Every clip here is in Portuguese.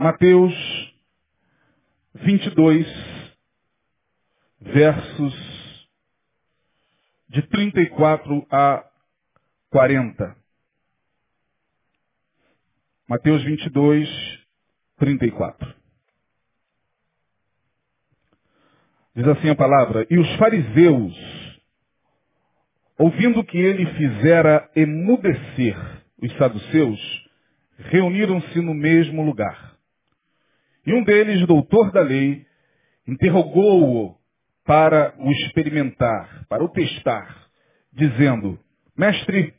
Mateus 22, versos de 34 a 40. Mateus 22, 34. Diz assim a palavra: E os fariseus, ouvindo que ele fizera emudecer os saduceus, reuniram-se no mesmo lugar. E um deles, doutor da lei, interrogou-o para o experimentar, para o testar, dizendo: Mestre,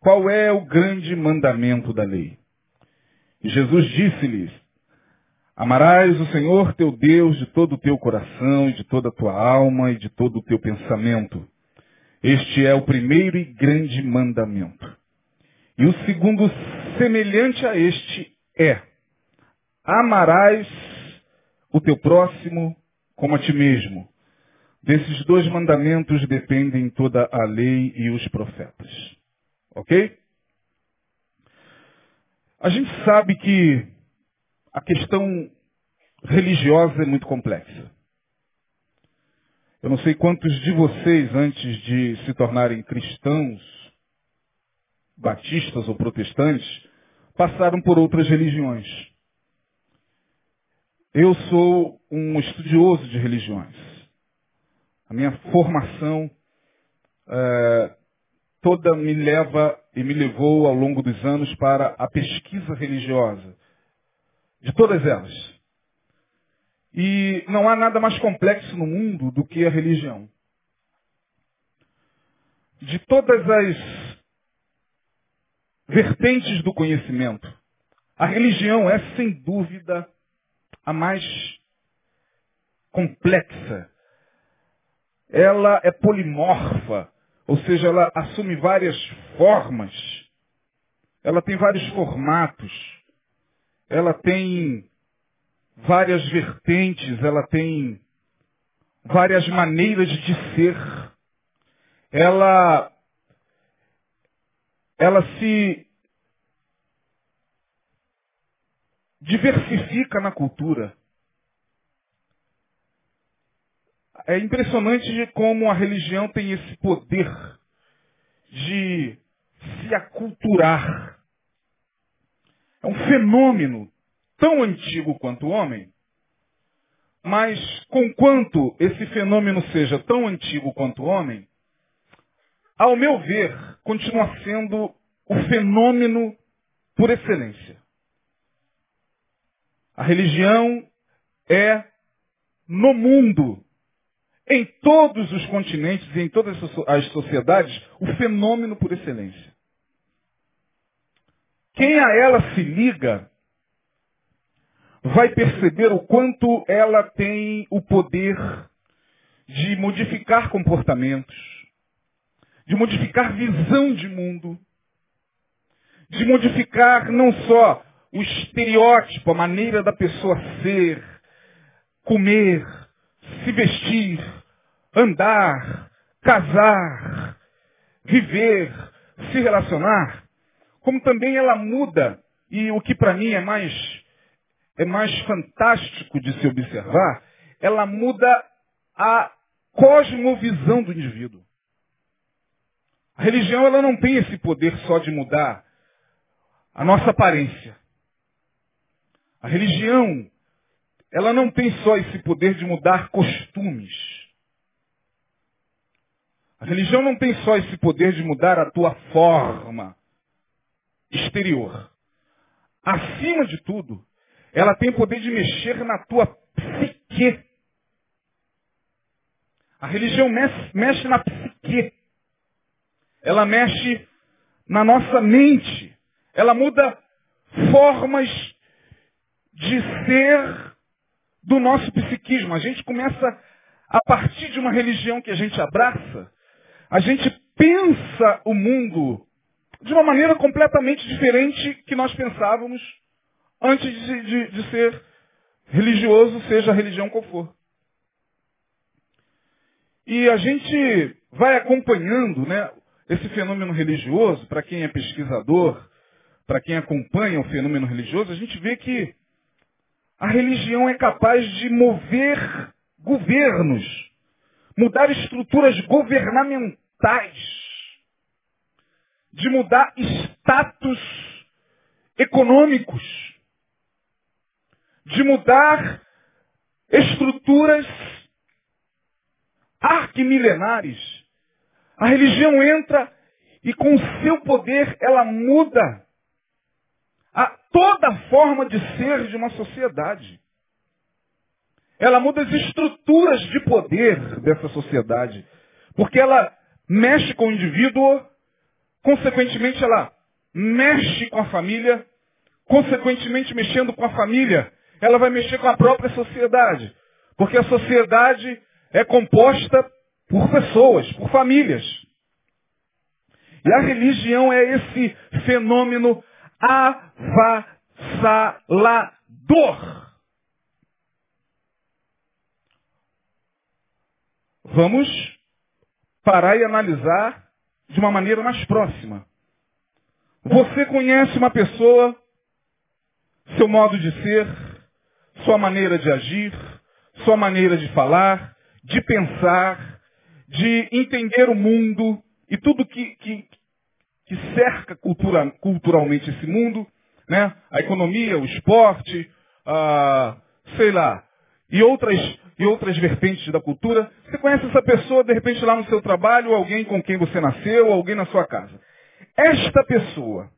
qual é o grande mandamento da lei? E Jesus disse-lhes: Amarás o Senhor teu Deus de todo o teu coração e de toda a tua alma e de todo o teu pensamento. Este é o primeiro e grande mandamento. E o segundo, semelhante a este, é: Amarás o teu próximo como a ti mesmo. Desses dois mandamentos dependem toda a lei e os profetas. Ok? A gente sabe que a questão religiosa é muito complexa. Eu não sei quantos de vocês, antes de se tornarem cristãos, batistas ou protestantes, passaram por outras religiões. Eu sou um estudioso de religiões. A minha formação é, toda me leva e me levou ao longo dos anos para a pesquisa religiosa. De todas elas. E não há nada mais complexo no mundo do que a religião. De todas as vertentes do conhecimento, a religião é, sem dúvida, a mais complexa. Ela é polimorfa, ou seja, ela assume várias formas. Ela tem vários formatos. Ela tem várias vertentes, ela tem várias maneiras de ser. Ela ela se diversifica na cultura. É impressionante como a religião tem esse poder de se aculturar. É um fenômeno tão antigo quanto o homem, mas conquanto esse fenômeno seja tão antigo quanto o homem, ao meu ver, continua sendo o fenômeno por excelência. A religião é, no mundo, em todos os continentes e em todas as sociedades, o fenômeno por excelência. Quem a ela se liga vai perceber o quanto ela tem o poder de modificar comportamentos, de modificar visão de mundo, de modificar não só o estereótipo, a maneira da pessoa ser, comer, se vestir, andar, casar, viver, se relacionar, como também ela muda, e o que para mim é mais, é mais fantástico de se observar, ela muda a cosmovisão do indivíduo. A religião ela não tem esse poder só de mudar a nossa aparência. A religião, ela não tem só esse poder de mudar costumes. A religião não tem só esse poder de mudar a tua forma exterior. Acima de tudo, ela tem o poder de mexer na tua psique. A religião mexe, mexe na psique. Ela mexe na nossa mente. Ela muda formas de ser do nosso psiquismo. A gente começa, a partir de uma religião que a gente abraça, a gente pensa o mundo de uma maneira completamente diferente que nós pensávamos antes de, de, de ser religioso, seja a religião qual for. E a gente vai acompanhando né, esse fenômeno religioso, para quem é pesquisador, para quem acompanha o fenômeno religioso, a gente vê que A religião é capaz de mover governos, mudar estruturas governamentais, de mudar status econômicos, de mudar estruturas arquimilenares. A religião entra e com o seu poder ela muda a toda forma de ser de uma sociedade. Ela muda as estruturas de poder dessa sociedade. Porque ela mexe com o indivíduo, consequentemente ela mexe com a família, consequentemente mexendo com a família, ela vai mexer com a própria sociedade. Porque a sociedade é composta por pessoas, por famílias. E a religião é esse fenômeno avassalador. Vamos parar e analisar de uma maneira mais próxima. Você conhece uma pessoa, seu modo de ser, sua maneira de agir, sua maneira de falar, de pensar, de entender o mundo e tudo que, que, que cerca cultura, culturalmente esse mundo, né? a economia, o esporte, a, sei lá, e outras, e outras vertentes da cultura. Você conhece essa pessoa, de repente, lá no seu trabalho, alguém com quem você nasceu, alguém na sua casa. Esta pessoa,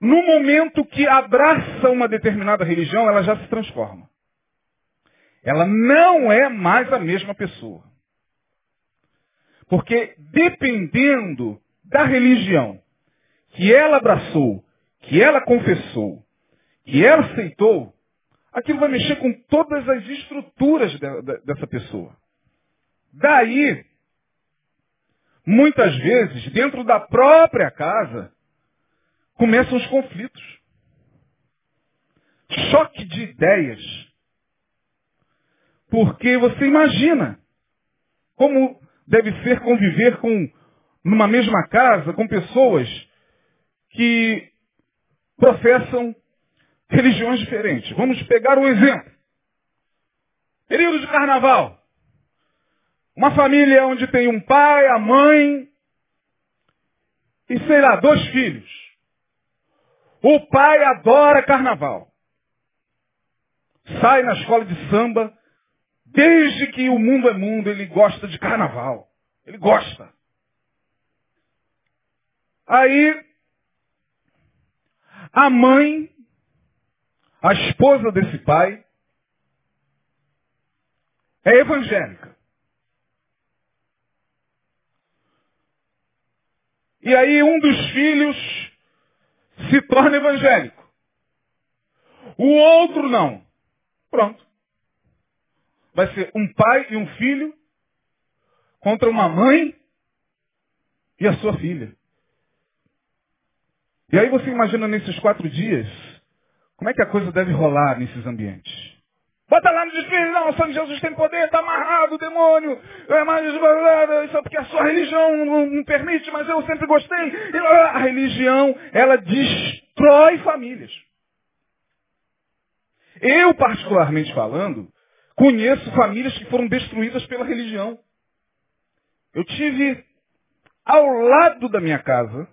no momento que abraça uma determinada religião, ela já se transforma. Ela não é mais a mesma pessoa. Porque dependendo da religião que ela abraçou, que ela confessou, que ela aceitou, aquilo vai mexer com todas as estruturas de, de, dessa pessoa. Daí, muitas vezes, dentro da própria casa, começam os conflitos. Choque de ideias. Porque você imagina como deve ser conviver com numa mesma casa com pessoas que professam religiões diferentes. Vamos pegar um exemplo. Período de carnaval. Uma família onde tem um pai, a mãe e, sei lá, dois filhos. O pai adora carnaval. Sai na escola de samba. Desde que o mundo é mundo, ele gosta de carnaval. Ele gosta. Aí, a mãe, a esposa desse pai, é evangélica. E aí um dos filhos se torna evangélico. O outro não. Pronto. Vai ser um pai e um filho contra uma mãe e a sua filha. E aí você imagina nesses quatro dias, como é que a coisa deve rolar nesses ambientes? Bota lá no desfile, não, o sangue de Jesus tem poder, está amarrado, demônio, é mais, isso é porque a sua religião não, não permite, mas eu sempre gostei. A religião, ela destrói famílias. Eu, particularmente falando, conheço famílias que foram destruídas pela religião. Eu tive ao lado da minha casa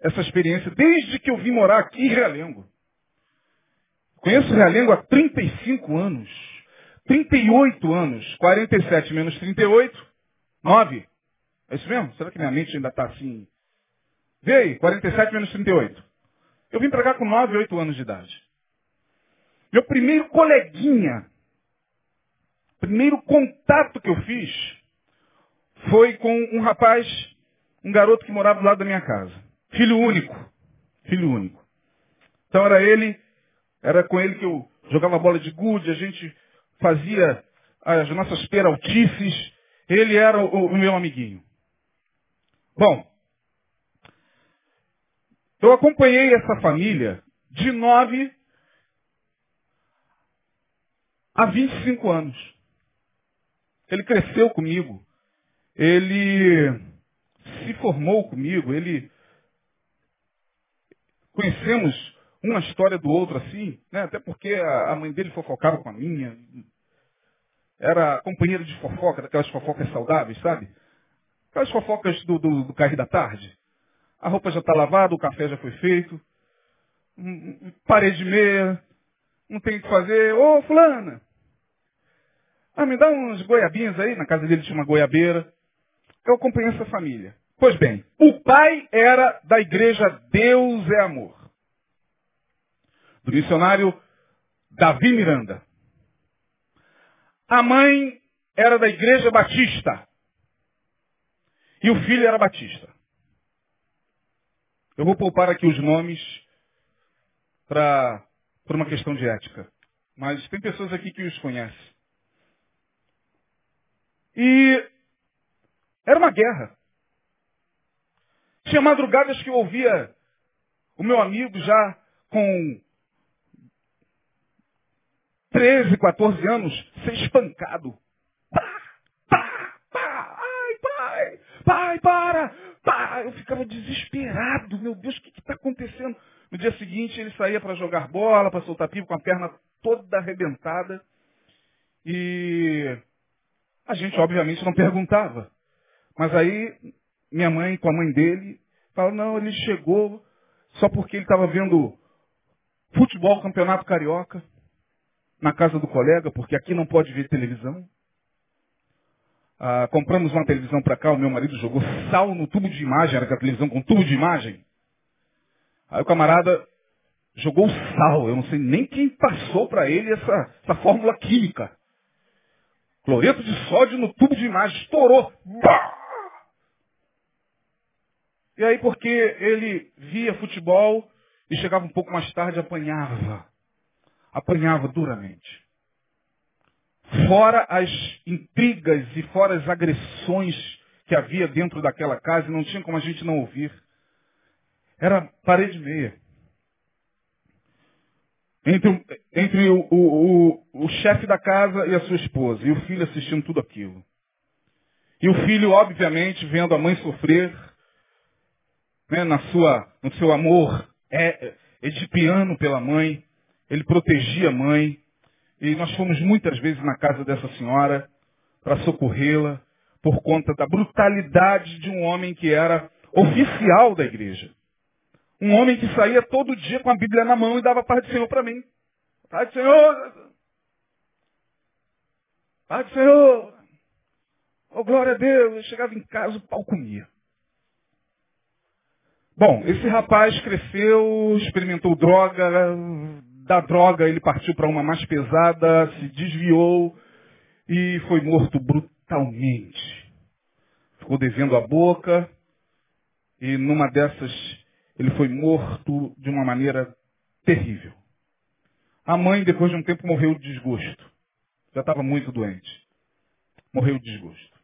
essa experiência desde que eu vim morar aqui em Realengo. Conheço Realengo há 35 anos. 38 anos. 47 menos 38, 9. É isso mesmo? Será que minha mente ainda está assim? Vê aí, 47 menos 38. Eu vim para cá com 9, 8 anos de idade. Meu primeiro coleguinha, primeiro contato que eu fiz foi com um rapaz, um garoto que morava do lado da minha casa. Filho único. Filho único. Então era ele, era com ele que eu jogava bola de gude, a gente fazia as nossas peraltices. Ele era o, o meu amiguinho. Bom, eu acompanhei essa família de 9 a 25 anos. Ele cresceu comigo. Ele se formou comigo. Ele conhecemos uma história do outro assim, né? até porque a, mãe dele fofocava com a minha. Era companheira de fofoca, daquelas fofocas saudáveis, sabe? Aquelas fofocas do, do, do carro da tarde. A roupa já está lavada, o café já foi feito, parede meia, não tem o que fazer. Ô, fulana, ah, me dá uns goiabinhos aí, na casa dele tinha uma goiabeira. Eu acompanhei essa família. Pois bem, o pai era da igreja Deus é Amor. Do missionário Davi Miranda. A mãe era da igreja Batista. E o filho era Batista. Eu vou poupar aqui os nomes para por uma questão de ética. Mas tem pessoas aqui que os conhecem. E era uma guerra. Tinha madrugadas que eu ouvia o meu amigo já com 13, 14 anos ser espancado. Pá, pá, pá, ai, pai, pai, para, pá. Eu ficava desesperado, meu Deus, o que está acontecendo? No dia seguinte ele saía para jogar bola, para soltar pipo com a perna toda arrebentada. E a gente obviamente não perguntava. Mas aí minha mãe com a mãe dele fala, não, ele chegou só porque ele estava vendo futebol, campeonato carioca, na casa do colega, porque aqui não pode ver televisão. Ah, compramos uma televisão para cá, o meu marido jogou sal no tubo de imagem, era a televisão com tubo de imagem. Aí o camarada jogou sal, eu não sei nem quem passou para ele essa, essa fórmula química. Cloreto de sódio no tubo de imagem, estourou. Bah! E aí, porque ele via futebol e chegava um pouco mais tarde, apanhava. Apanhava duramente. Fora as intrigas e fora as agressões que havia dentro daquela casa, não tinha como a gente não ouvir. Era parede meia entre, entre o, o, o, o chefe da casa e a sua esposa, e o filho assistindo tudo aquilo. E o filho, obviamente, vendo a mãe sofrer, né, na sua, no seu amor é, edipiano pela mãe, ele protegia a mãe, e nós fomos muitas vezes na casa dessa senhora para socorrê-la por conta da brutalidade de um homem que era oficial da igreja. Um homem que saía todo dia com a Bíblia na mão e dava paz do Senhor para mim. Paz do Senhor. Paz do Senhor. Oh, glória a Deus. Eu chegava em casa, o pau comia. Bom, esse rapaz cresceu, experimentou droga. Da droga ele partiu para uma mais pesada, se desviou e foi morto brutalmente. Ficou devendo a boca e numa dessas ele foi morto de uma maneira terrível. A mãe, depois de um tempo, morreu de desgosto. Já estava muito doente. Morreu de desgosto.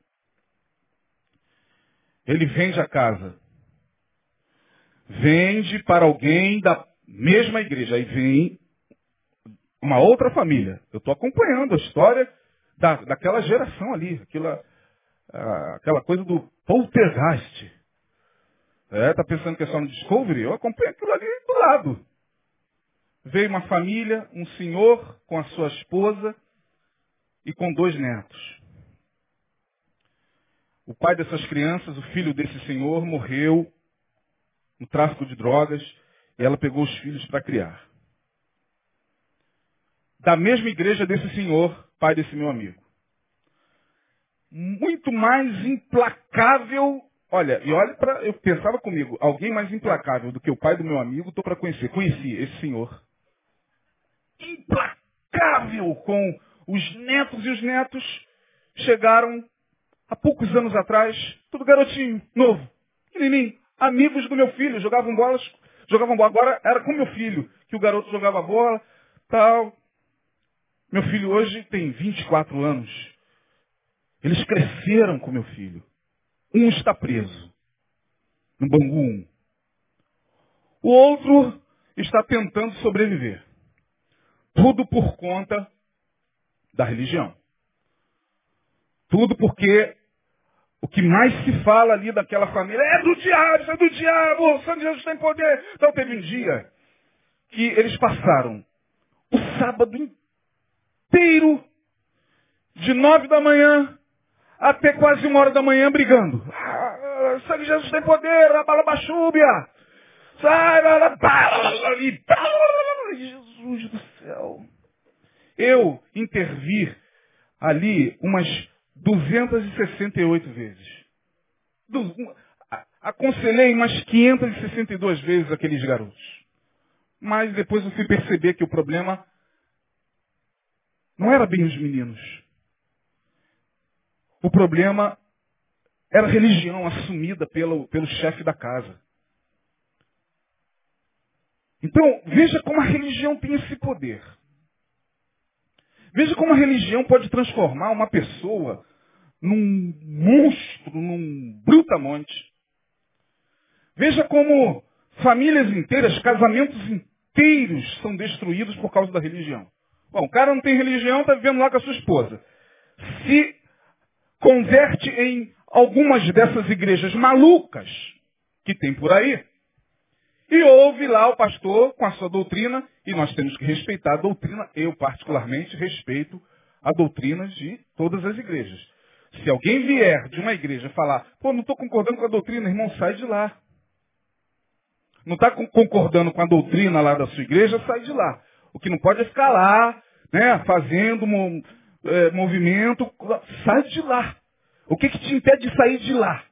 Ele vende a casa. Vende para alguém da mesma igreja. Aí vem uma outra família. Eu estou acompanhando a história da, daquela geração ali. Aquela, aquela coisa do poltergeist. É, tá pensando que é só no Discovery? Eu acompanho aquilo ali do lado. Veio uma família, um senhor com a sua esposa e com dois netos. O pai dessas crianças, o filho desse senhor, morreu no tráfico de drogas e ela pegou os filhos para criar. Da mesma igreja desse senhor, pai desse meu amigo. Muito mais implacável Olha, e olha para. Eu pensava comigo, alguém mais implacável do que o pai do meu amigo, estou para conhecer. Conheci esse senhor. Implacável com os netos e os netos chegaram há poucos anos atrás, tudo garotinho, novo, pequenininho, amigos do meu filho, jogavam bolas, jogavam bola. Agora era com meu filho, que o garoto jogava bola, tal. Meu filho hoje tem 24 anos. Eles cresceram com meu filho. Um está preso, no Bangu 1. O outro está tentando sobreviver. Tudo por conta da religião. Tudo porque o que mais se fala ali daquela família é do diabo, é do diabo, o Santo Jesus tem poder. Então teve um dia que eles passaram o sábado inteiro, de nove da manhã até quase uma hora da manhã, brigando. Ah, sangue Jesus tem poder, a bala bachúbia. Jesus do céu. Eu intervir ali umas 268 vezes. Aconselhei umas 562 vezes aqueles garotos. Mas depois eu fui perceber que o problema não era bem os meninos. O problema era a religião assumida pelo, pelo chefe da casa. Então, veja como a religião tem esse poder. Veja como a religião pode transformar uma pessoa num monstro, num brutamonte. Veja como famílias inteiras, casamentos inteiros são destruídos por causa da religião. Bom, o cara não tem religião, está vivendo lá com a sua esposa. Se converte em algumas dessas igrejas malucas que tem por aí, e ouve lá o pastor com a sua doutrina, e nós temos que respeitar a doutrina. Eu, particularmente, respeito a doutrina de todas as igrejas. Se alguém vier de uma igreja falar, pô, não estou concordando com a doutrina, irmão, sai de lá. Não está concordando com a doutrina lá da sua igreja, sai de lá. O que não pode é ficar lá, né, fazendo é, movimento, sai de lá. O que, que te impede de sair de lá?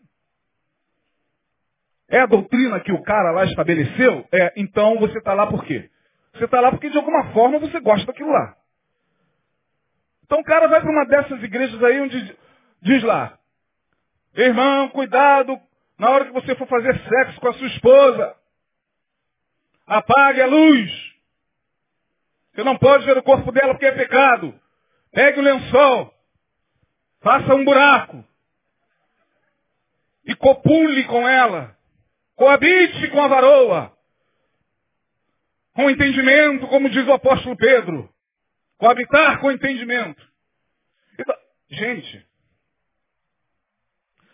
É a doutrina que o cara lá estabeleceu? É, então você está lá por quê? Você está lá porque de alguma forma você gosta daquilo lá. Então o cara vai para uma dessas igrejas aí onde diz lá, irmão, cuidado na hora que você for fazer sexo com a sua esposa. Apague a luz. Você não pode ver o corpo dela porque é pecado. Pegue o lençol. Faça um buraco. E copule com ela. Coabite com a varoa. Com entendimento, como diz o apóstolo Pedro. Coabitar com entendimento. Então, gente,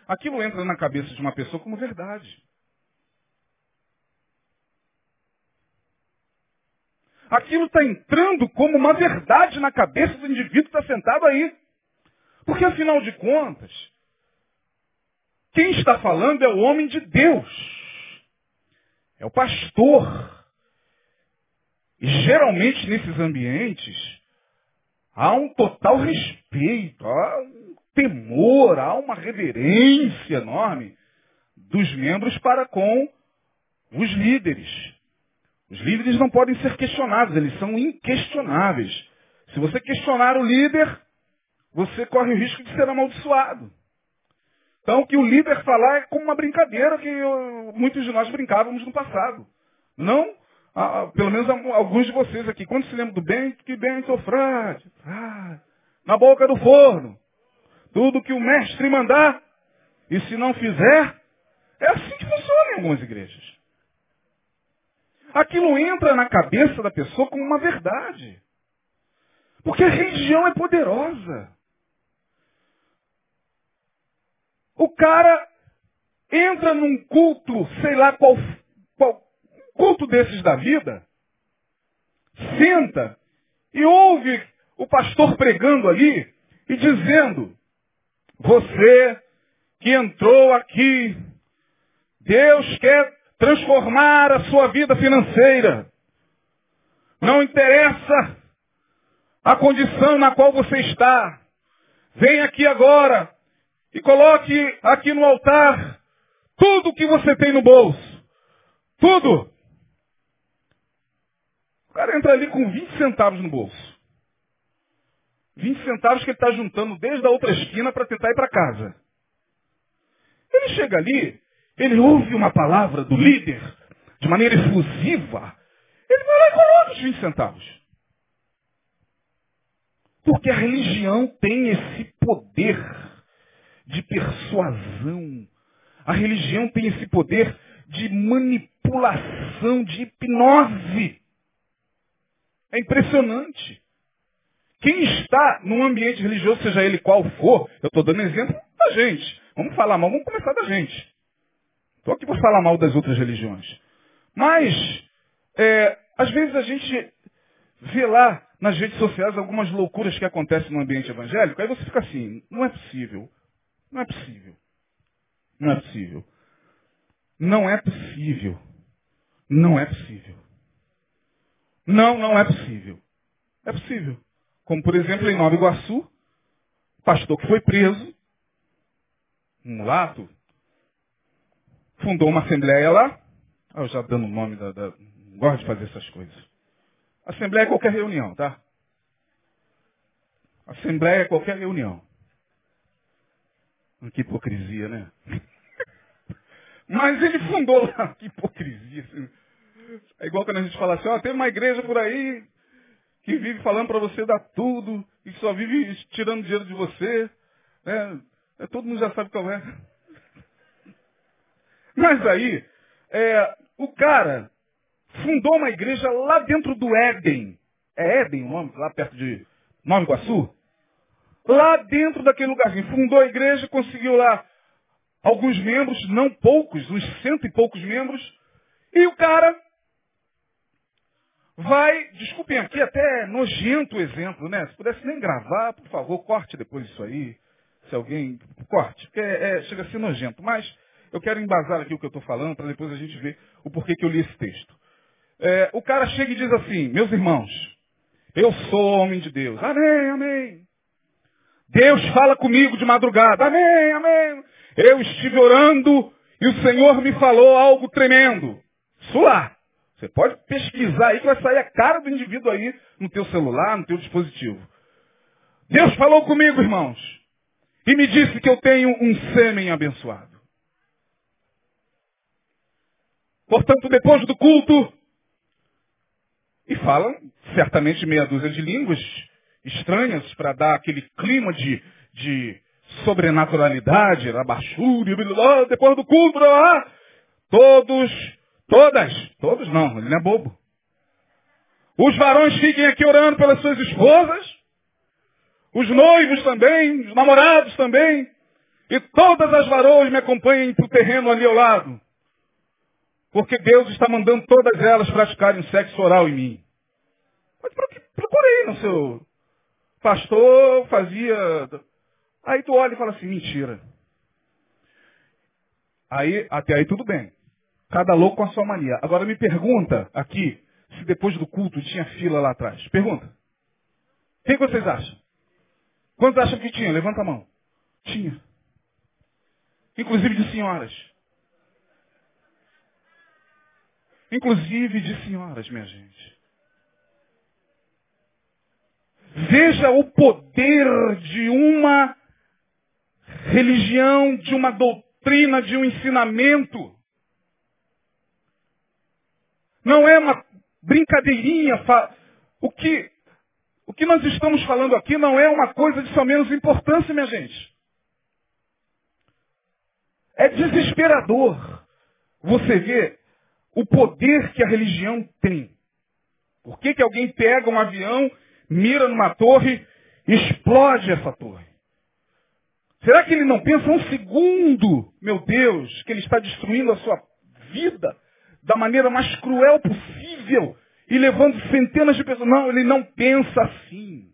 aquilo entra na cabeça de uma pessoa como verdade. Aquilo está entrando como uma verdade na cabeça do indivíduo que está sentado aí. Porque afinal de contas, quem está falando é o homem de Deus. É o pastor. E geralmente nesses ambientes há um total respeito, temor, há uma reverência enorme dos membros para com os líderes. Os líderes não podem ser questionados, eles são inquestionáveis. Se você questionar o líder, você corre o risco de ser amaldiçoado. Então, o que o líder falar é como uma brincadeira que muitos de nós brincávamos no passado. Não, pelo menos alguns de vocês aqui. Quando se lembra do bem, que bem sofrade, ah, na boca do forno. Tudo que o mestre mandar, e se não fizer, é assim que funciona em algumas igrejas. Aquilo entra na cabeça da pessoa como uma verdade. Porque a religião é poderosa. O cara entra num culto, sei lá qual, qual culto desses da vida, senta e ouve o pastor pregando ali e dizendo, você que entrou aqui, Deus quer transformar a sua vida financeira. Não interessa a condição na qual você está. Vem aqui agora e coloque aqui no altar tudo que você tem no bolso. Tudo. O cara entra ali com 20 centavos no bolso. 20 centavos que ele está juntando desde a outra esquina para tentar ir para casa. Ele chega ali, ele ouve uma palavra do líder de maneira efusiva. Ele vai lá e coloca os 20 centavos. Porque a religião tem esse poder de persuasão. A religião tem esse poder de manipulação, de hipnose. É impressionante. Quem está num ambiente religioso, seja ele qual for, eu estou dando exemplo da gente. Vamos falar mal, vamos começar da gente. Estou aqui para falar mal das outras religiões. Mas é, às vezes a gente vê lá nas redes sociais algumas loucuras que acontecem no ambiente evangélico, aí você fica assim, não é possível. Não é possível. Não é possível. Não é possível. Não é possível. Não, não é possível. É possível. Como, por exemplo, em Nova Iguaçu, pastor que foi preso, um mulato, fundou uma assembleia lá. Ah, eu já dando o nome da, da. Gosto de fazer essas coisas. Assembleia é qualquer reunião, tá? Assembleia é qualquer reunião. Que hipocrisia, né? Mas ele fundou lá. Que hipocrisia. É igual quando a gente fala assim, ó, tem uma igreja por aí que vive falando para você dar tudo e só vive tirando dinheiro de você. Né? É, todo mundo já sabe qual é. Mas aí, é, o cara fundou uma igreja lá dentro do Éden. É Éden o nome? Lá perto de Nova Iguaçu? Lá dentro daquele lugarzinho. Fundou a igreja, conseguiu lá alguns membros, não poucos, uns cento e poucos membros. E o cara vai, desculpem aqui, até nojento o exemplo, né? Se pudesse nem gravar, por favor, corte depois isso aí. Se alguém. Corte, porque é, é, chega a ser nojento. Mas eu quero embasar aqui o que eu estou falando para depois a gente ver o porquê que eu li esse texto. É, o cara chega e diz assim, meus irmãos, eu sou homem de Deus. Amém, amém. Deus fala comigo de madrugada. Amém, amém. Eu estive orando e o Senhor me falou algo tremendo. Isso. Você pode pesquisar aí que vai sair a cara do indivíduo aí no teu celular, no teu dispositivo. Deus falou comigo, irmãos, e me disse que eu tenho um sêmen abençoado. Portanto, depois do culto, e falam certamente meia dúzia de línguas estranhas para dar aquele clima de, de sobrenaturalidade, abachúria, depois do culto, lá, todos, todas, todos não, ele não é bobo. Os varões fiquem aqui orando pelas suas esposas, os noivos também, os namorados também, e todas as varoas me acompanhem para o terreno ali ao lado. Porque Deus está mandando todas elas praticarem sexo oral em mim. Procurei no seu pastor, fazia. Aí tu olha e fala assim, mentira. Aí, até aí tudo bem. Cada louco com a sua mania. Agora me pergunta aqui se depois do culto tinha fila lá atrás. Pergunta. O que vocês acham? Quantos acham que tinha? Levanta a mão. Tinha. Inclusive de senhoras. Inclusive de senhoras, minha gente. Veja o poder de uma religião, de uma doutrina, de um ensinamento. Não é uma brincadeirinha. O que, o que nós estamos falando aqui não é uma coisa de só menos importância, minha gente. É desesperador você ver o poder que a religião tem. Por que, que alguém pega um avião, mira numa torre, explode essa torre? Será que ele não pensa um segundo, meu Deus, que ele está destruindo a sua vida da maneira mais cruel possível e levando centenas de pessoas? Não, ele não pensa assim.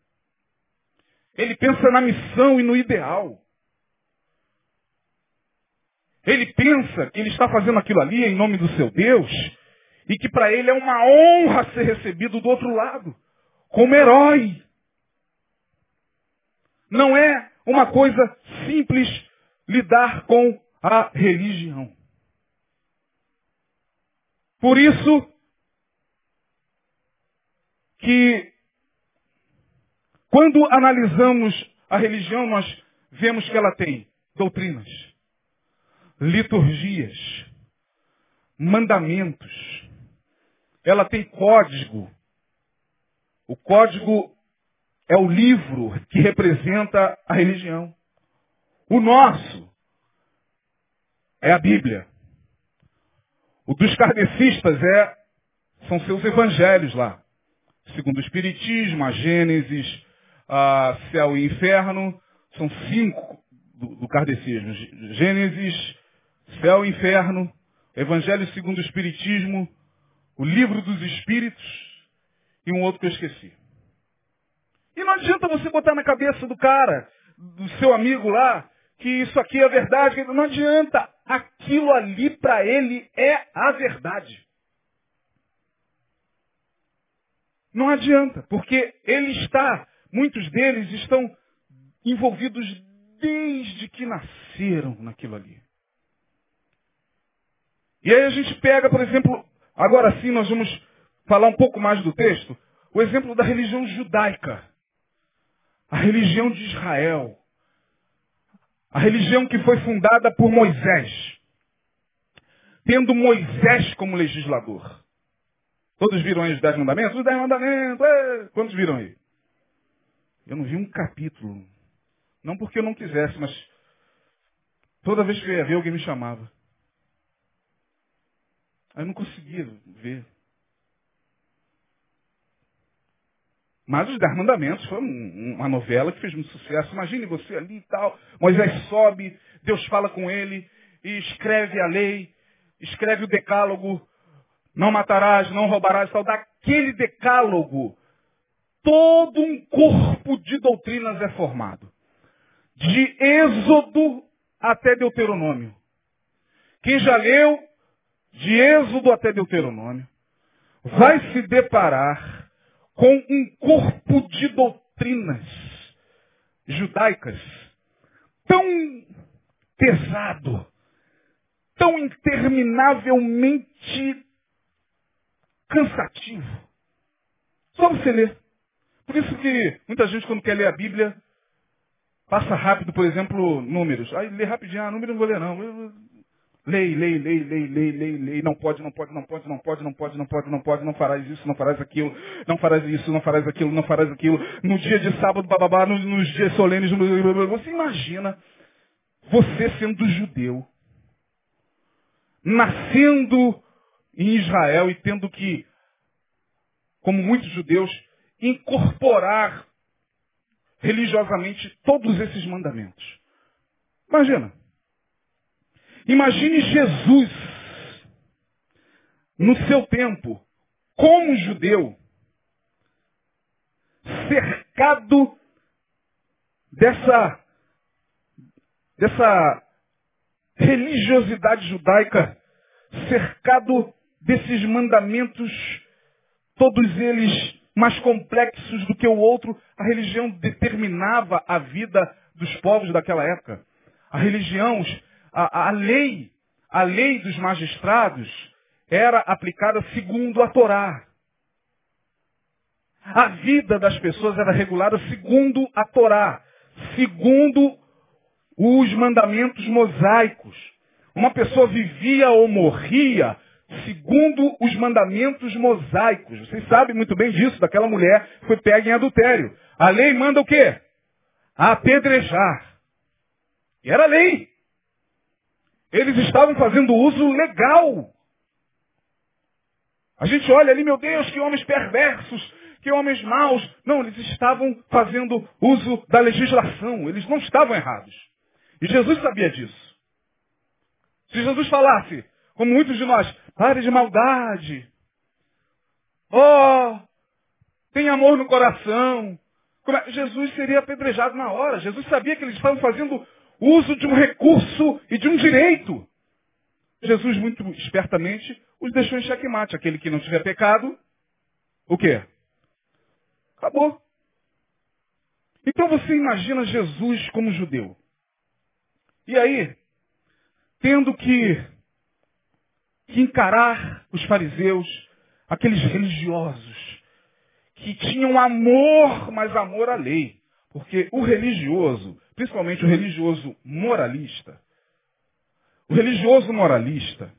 Ele pensa na missão e no ideal. Ele pensa que ele está fazendo aquilo ali em nome do seu Deus e que para ele é uma honra ser recebido do outro lado, como herói. Não é uma coisa simples lidar com a religião. Por isso que quando analisamos a religião, nós vemos que ela tem doutrinas liturgias, mandamentos. Ela tem código. O código é o livro que representa a religião. O nosso é a Bíblia. O dos kardecistas é, são seus evangelhos lá. Segundo o Espiritismo, a Gênesis, a Céu e Inferno, são cinco do, do kardecismo. Gênesis, céu e inferno, evangelho segundo o espiritismo, o livro dos espíritos e um outro que eu esqueci. E não adianta você botar na cabeça do cara, do seu amigo lá, que isso aqui é verdade. Não adianta. Aquilo ali para ele é a verdade. Não adianta, porque ele está, muitos deles estão envolvidos desde que nasceram naquilo ali. E aí a gente pega, por exemplo, agora sim nós vamos falar um pouco mais do texto, o exemplo da religião judaica. A religião de Israel. A religião que foi fundada por Moisés. Tendo Moisés como legislador. Todos viram aí os Dez Mandamentos? Os Dez Mandamentos! É. Quantos viram aí? Eu não vi um capítulo. Não porque eu não quisesse, mas toda vez que eu ia ver, alguém me chamava. Aí eu não conseguia ver. Mas os Dez Mandamentos foi uma novela que fez muito sucesso. Imagine você ali e tal. Moisés sobe, Deus fala com ele e escreve a lei, escreve o decálogo, não matarás, não roubarás, tal, daquele decálogo, todo um corpo de doutrinas é formado. De Êxodo até Deuteronômio. Quem já leu de Êxodo até Deuteronômio vai se deparar com um corpo de doutrinas judaicas tão pesado, tão interminavelmente cansativo. Só você ler. Por isso que muita gente quando quer ler a Bíblia, passa rápido, por exemplo, números. Aí lê rapidinho, ah, número não vou ler não. Lei, lei, lei, lei, lei, lei, lei, não pode, não pode, não pode, não pode, não pode, não pode, não pode, não farás isso, não farás aquilo, não farás isso, não farás aquilo, não farás aquilo. No dia de sábado, bababá, nos, nos dias solenes, você imagina você sendo judeu, nascendo em Israel e tendo que, como muitos judeus, incorporar religiosamente todos esses mandamentos. Imagina. Imagine Jesus no seu tempo, como judeu, cercado dessa, dessa religiosidade judaica, cercado desses mandamentos, todos eles mais complexos do que o outro, a religião determinava a vida dos povos daquela época. A religião, a, a lei, a lei dos magistrados era aplicada segundo a Torá. A vida das pessoas era regulada segundo a Torá, segundo os mandamentos mosaicos. Uma pessoa vivia ou morria segundo os mandamentos mosaicos. Vocês sabem muito bem disso, daquela mulher que foi pega em adultério. A lei manda o quê? Apedrejar. E era lei. Eles estavam fazendo uso legal. A gente olha ali, meu Deus, que homens perversos, que homens maus. Não, eles estavam fazendo uso da legislação. Eles não estavam errados. E Jesus sabia disso. Se Jesus falasse, como muitos de nós, pare de maldade. Oh, tem amor no coração. É? Jesus seria apedrejado na hora. Jesus sabia que eles estavam fazendo uso de um recurso e de um direito. Jesus, muito espertamente, os deixou em xeque-mate. Aquele que não tiver pecado, o quê? Acabou. Então você imagina Jesus como judeu. E aí, tendo que que encarar os fariseus, aqueles religiosos, que tinham amor, mas amor à lei. Porque o religioso, principalmente o religioso moralista, o religioso moralista,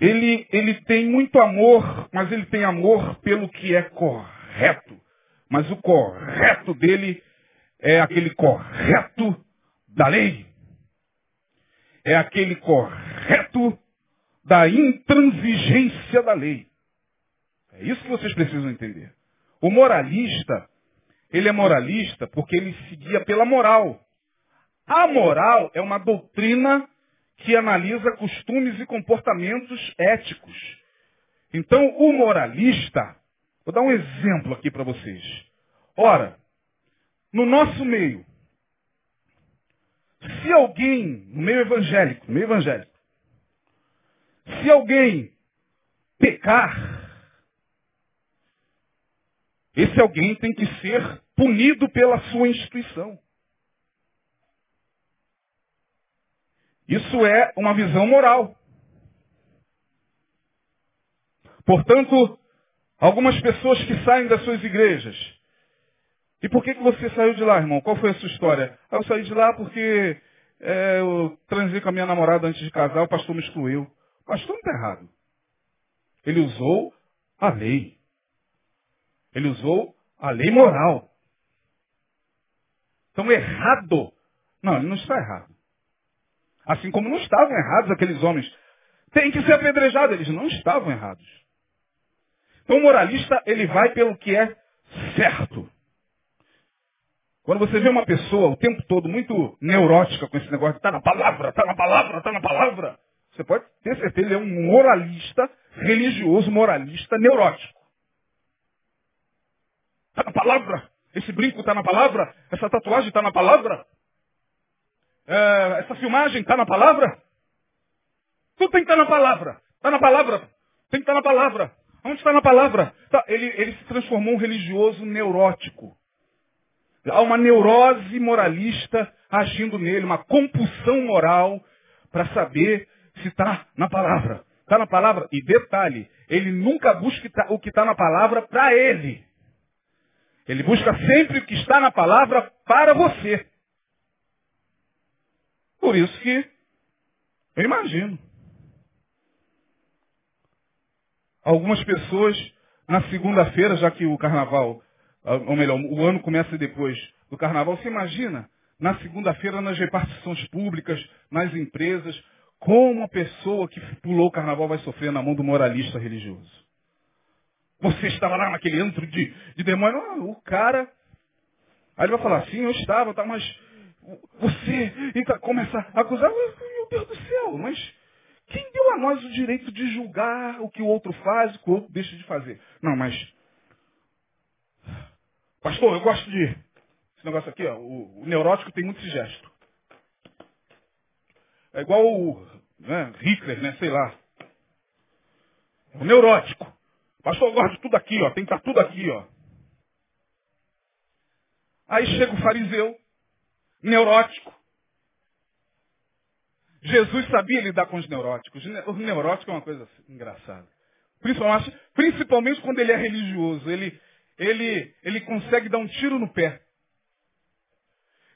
ele, ele tem muito amor, mas ele tem amor pelo que é correto. Mas o correto dele é aquele correto da lei. É aquele correto da intransigência da lei. É isso que vocês precisam entender. O moralista, ele é moralista porque ele seguia pela moral. A moral é uma doutrina que analisa costumes e comportamentos éticos. Então, o moralista, vou dar um exemplo aqui para vocês. Ora, no nosso meio, se alguém, no meio evangélico, no meio evangélico, se alguém pecar, esse alguém tem que ser punido pela sua instituição. Isso é uma visão moral. Portanto, algumas pessoas que saem das suas igrejas. E por que, que você saiu de lá, irmão? Qual foi a sua história? Ah, eu saí de lá porque é, eu transei com a minha namorada antes de casar, o pastor me excluiu. O pastor não está errado. Ele usou a lei. Ele usou a lei moral. Então, errado. Não, ele não está errado. Assim como não estavam errados aqueles homens. Tem que ser apedrejado. Eles não estavam errados. Então, o moralista, ele vai pelo que é certo. Quando você vê uma pessoa o tempo todo muito neurótica com esse negócio está na palavra, está na palavra, está na palavra, você pode ter certeza, ele é um moralista, religioso, moralista, neurótico. Está na palavra. Esse brinco está na palavra. Essa tatuagem está na palavra. É, essa filmagem está na palavra. Tudo tem que estar tá na palavra. Está na palavra. Tem que estar tá na palavra. Onde está na palavra? Tá, ele, ele se transformou um religioso neurótico. Há uma neurose moralista agindo nele, uma compulsão moral para saber se está na palavra. Está na palavra? E detalhe, ele nunca busca o que está na palavra para ele. Ele busca sempre o que está na palavra para você. Por isso que eu imagino. Algumas pessoas, na segunda-feira, já que o carnaval, ah, ou melhor, o ano começa depois do carnaval, você imagina, na segunda-feira, nas repartições públicas, nas empresas, como uma pessoa que pulou o carnaval vai sofrer na mão do moralista religioso. Você estava lá naquele antro de, de demônio. Ah, o cara. Aí ele vai falar, sim, eu estava, tá, mas você e tá, começa a acusar, meu Deus do céu, mas quem deu a nós o direito de julgar o que o outro faz, o que o outro deixa de fazer? Não, mas. Pastor, eu gosto de. Esse negócio aqui, ó, o, o neurótico tem muito esse gesto. É igual o né, Hitler, né? Sei lá. O neurótico. Pastor, eu tudo aqui, ó. Tem que estar tudo aqui, ó. Aí chega o fariseu, neurótico. Jesus sabia lidar com os neuróticos. O neurótico é uma coisa engraçada. Principalmente, principalmente quando ele é religioso. Ele, ele, ele consegue dar um tiro no pé.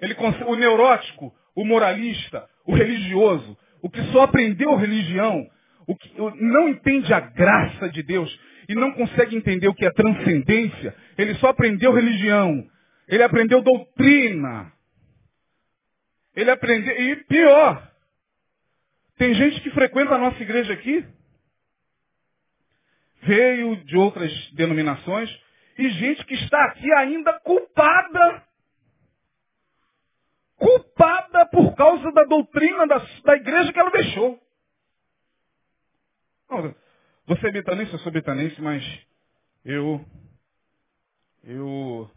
Ele consegue, o neurótico, o moralista, o religioso, o que só aprendeu religião, o que não entende a graça de Deus, e não consegue entender o que é transcendência, ele só aprendeu religião. Ele aprendeu doutrina. Ele aprendeu. E pior, tem gente que frequenta a nossa igreja aqui, veio de outras denominações, e gente que está aqui ainda culpada. Culpada por causa da doutrina da, da igreja que ela deixou. Você é betanense, eu sou betanense, mas eu, eu,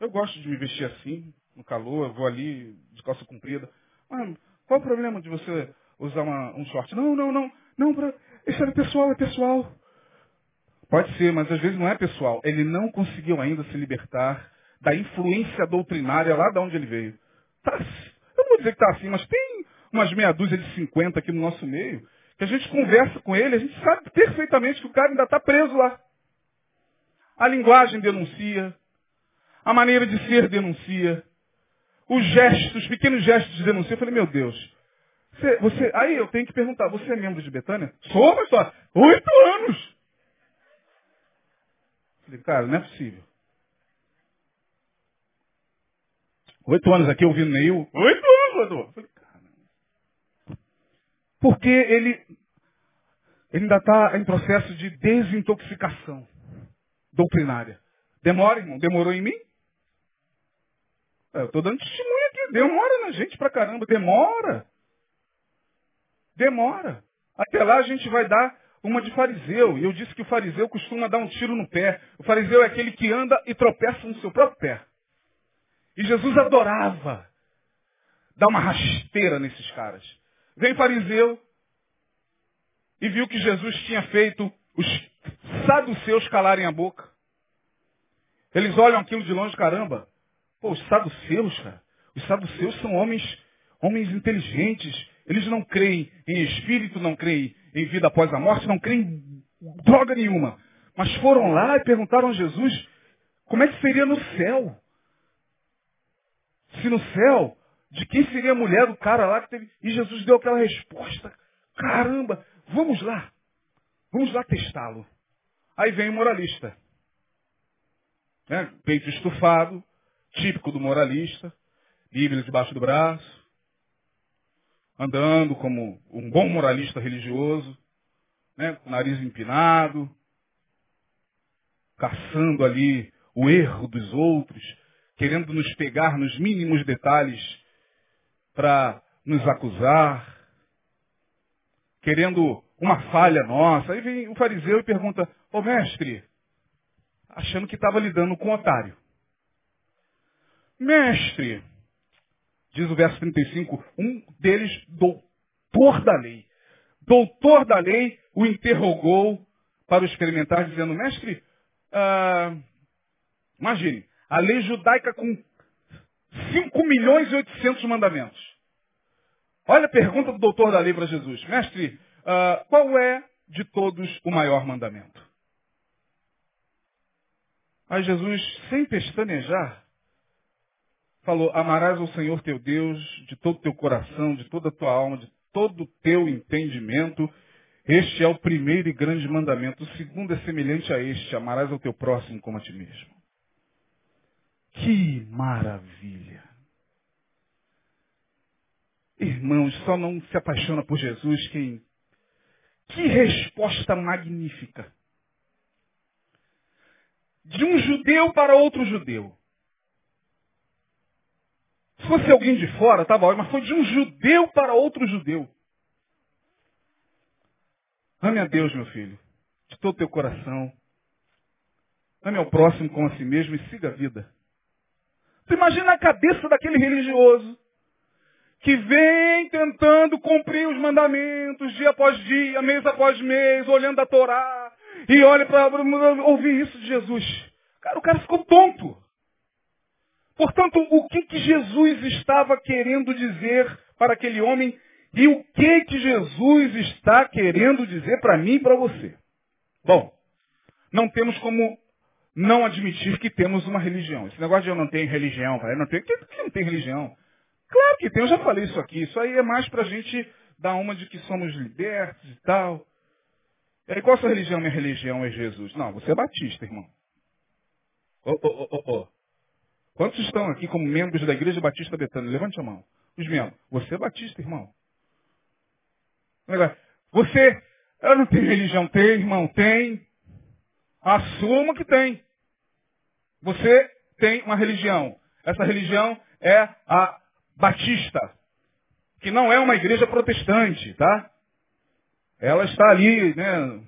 eu gosto de me vestir assim, no calor, eu vou ali de calça comprida. Ah, qual o problema de você usar uma, um short? Não, não, não, não, pra, isso é pessoal, é pessoal. Pode ser, mas às vezes não é pessoal. Ele não conseguiu ainda se libertar da influência doutrinária lá de onde ele veio. Tá, eu não vou dizer que está assim, mas tem umas meia dúzia de 50 aqui no nosso meio que a gente conversa com ele, a gente sabe perfeitamente que o cara ainda está preso lá. A linguagem denuncia, a maneira de ser denuncia, os gestos, os pequenos gestos de denuncia. Eu falei, meu Deus, você, você, aí eu tenho que perguntar, você é membro de Betânia? Sou, mas só, oito anos. Eu falei, cara, não é possível. Oito anos aqui ouvindo Neil. Oito anos, Adô. Porque ele, ele ainda está em processo de desintoxicação doutrinária. Demora, irmão? Demorou em mim? É, eu estou dando testemunho aqui. Demora na gente pra caramba. Demora. Demora. Até lá a gente vai dar uma de fariseu. E eu disse que o fariseu costuma dar um tiro no pé. O fariseu é aquele que anda e tropeça no seu próprio pé. E Jesus adorava dar uma rasteira nesses caras. Vem fariseu e viu que Jesus tinha feito os saduceus calarem a boca. Eles olham aquilo de longe, caramba. Pô, os saduceus, cara. Os saduceus são homens, homens inteligentes. Eles não creem em espírito, não creem em vida após a morte, não creem em droga nenhuma. Mas foram lá e perguntaram a Jesus como é que seria no céu. Se no céu, de quem seria a mulher do cara lá que teve. E Jesus deu aquela resposta. Caramba, vamos lá. Vamos lá testá-lo. Aí vem o moralista. Né? Peito estufado, típico do moralista, Bíblia debaixo do braço, andando como um bom moralista religioso, né? com o nariz empinado, caçando ali o erro dos outros, querendo nos pegar nos mínimos detalhes para nos acusar, querendo uma falha nossa. Aí vem o fariseu e pergunta, ô mestre, achando que estava lidando com um otário. Mestre, diz o verso 35, um deles, doutor da lei. Doutor da lei o interrogou para o experimentar, dizendo, mestre, ah, imagine, a lei judaica com 5 milhões e 800 mandamentos. Olha a pergunta do doutor da lei para Jesus. Mestre, uh, qual é de todos o maior mandamento? Aí Jesus, sem pestanejar, falou, amarás ao Senhor teu Deus de todo o teu coração, de toda a tua alma, de todo o teu entendimento. Este é o primeiro e grande mandamento. O segundo é semelhante a este, amarás ao teu próximo como a ti mesmo. Que maravilha! Irmãos, só não se apaixona por Jesus quem. Que resposta magnífica! De um judeu para outro judeu. Se fosse alguém de fora, tá bom, mas foi de um judeu para outro judeu. Ame a Deus, meu filho, de todo o teu coração. Ame ao próximo como a si mesmo e siga a vida. Tu imagina a cabeça daquele religioso que vem tentando cumprir os mandamentos dia após dia, mês após mês, olhando a Torá, e olha para ouvir isso de Jesus. Cara, o cara ficou tonto. Portanto, o que, que Jesus estava querendo dizer para aquele homem e o que, que Jesus está querendo dizer para mim e para você? Bom, não temos como não admitir que temos uma religião. Esse negócio de eu não tenho religião, eu não tenho, que, não tem religião? Claro que tem, eu já falei isso aqui. Isso aí é mais para a gente dar uma de que somos libertos e tal. E aí, qual a sua religião? Minha religião é Jesus. Não, você é batista, irmão. Ô, ô, ô, ô. Quantos estão aqui como membros da Igreja Batista Betânia? Levante a mão. Os membros. Você é batista, irmão. Você, eu não tenho religião. Tem, irmão? Tem. Assuma que tem. Você tem uma religião. Essa religião é a batista, que não é uma igreja protestante, tá? Ela está ali, né,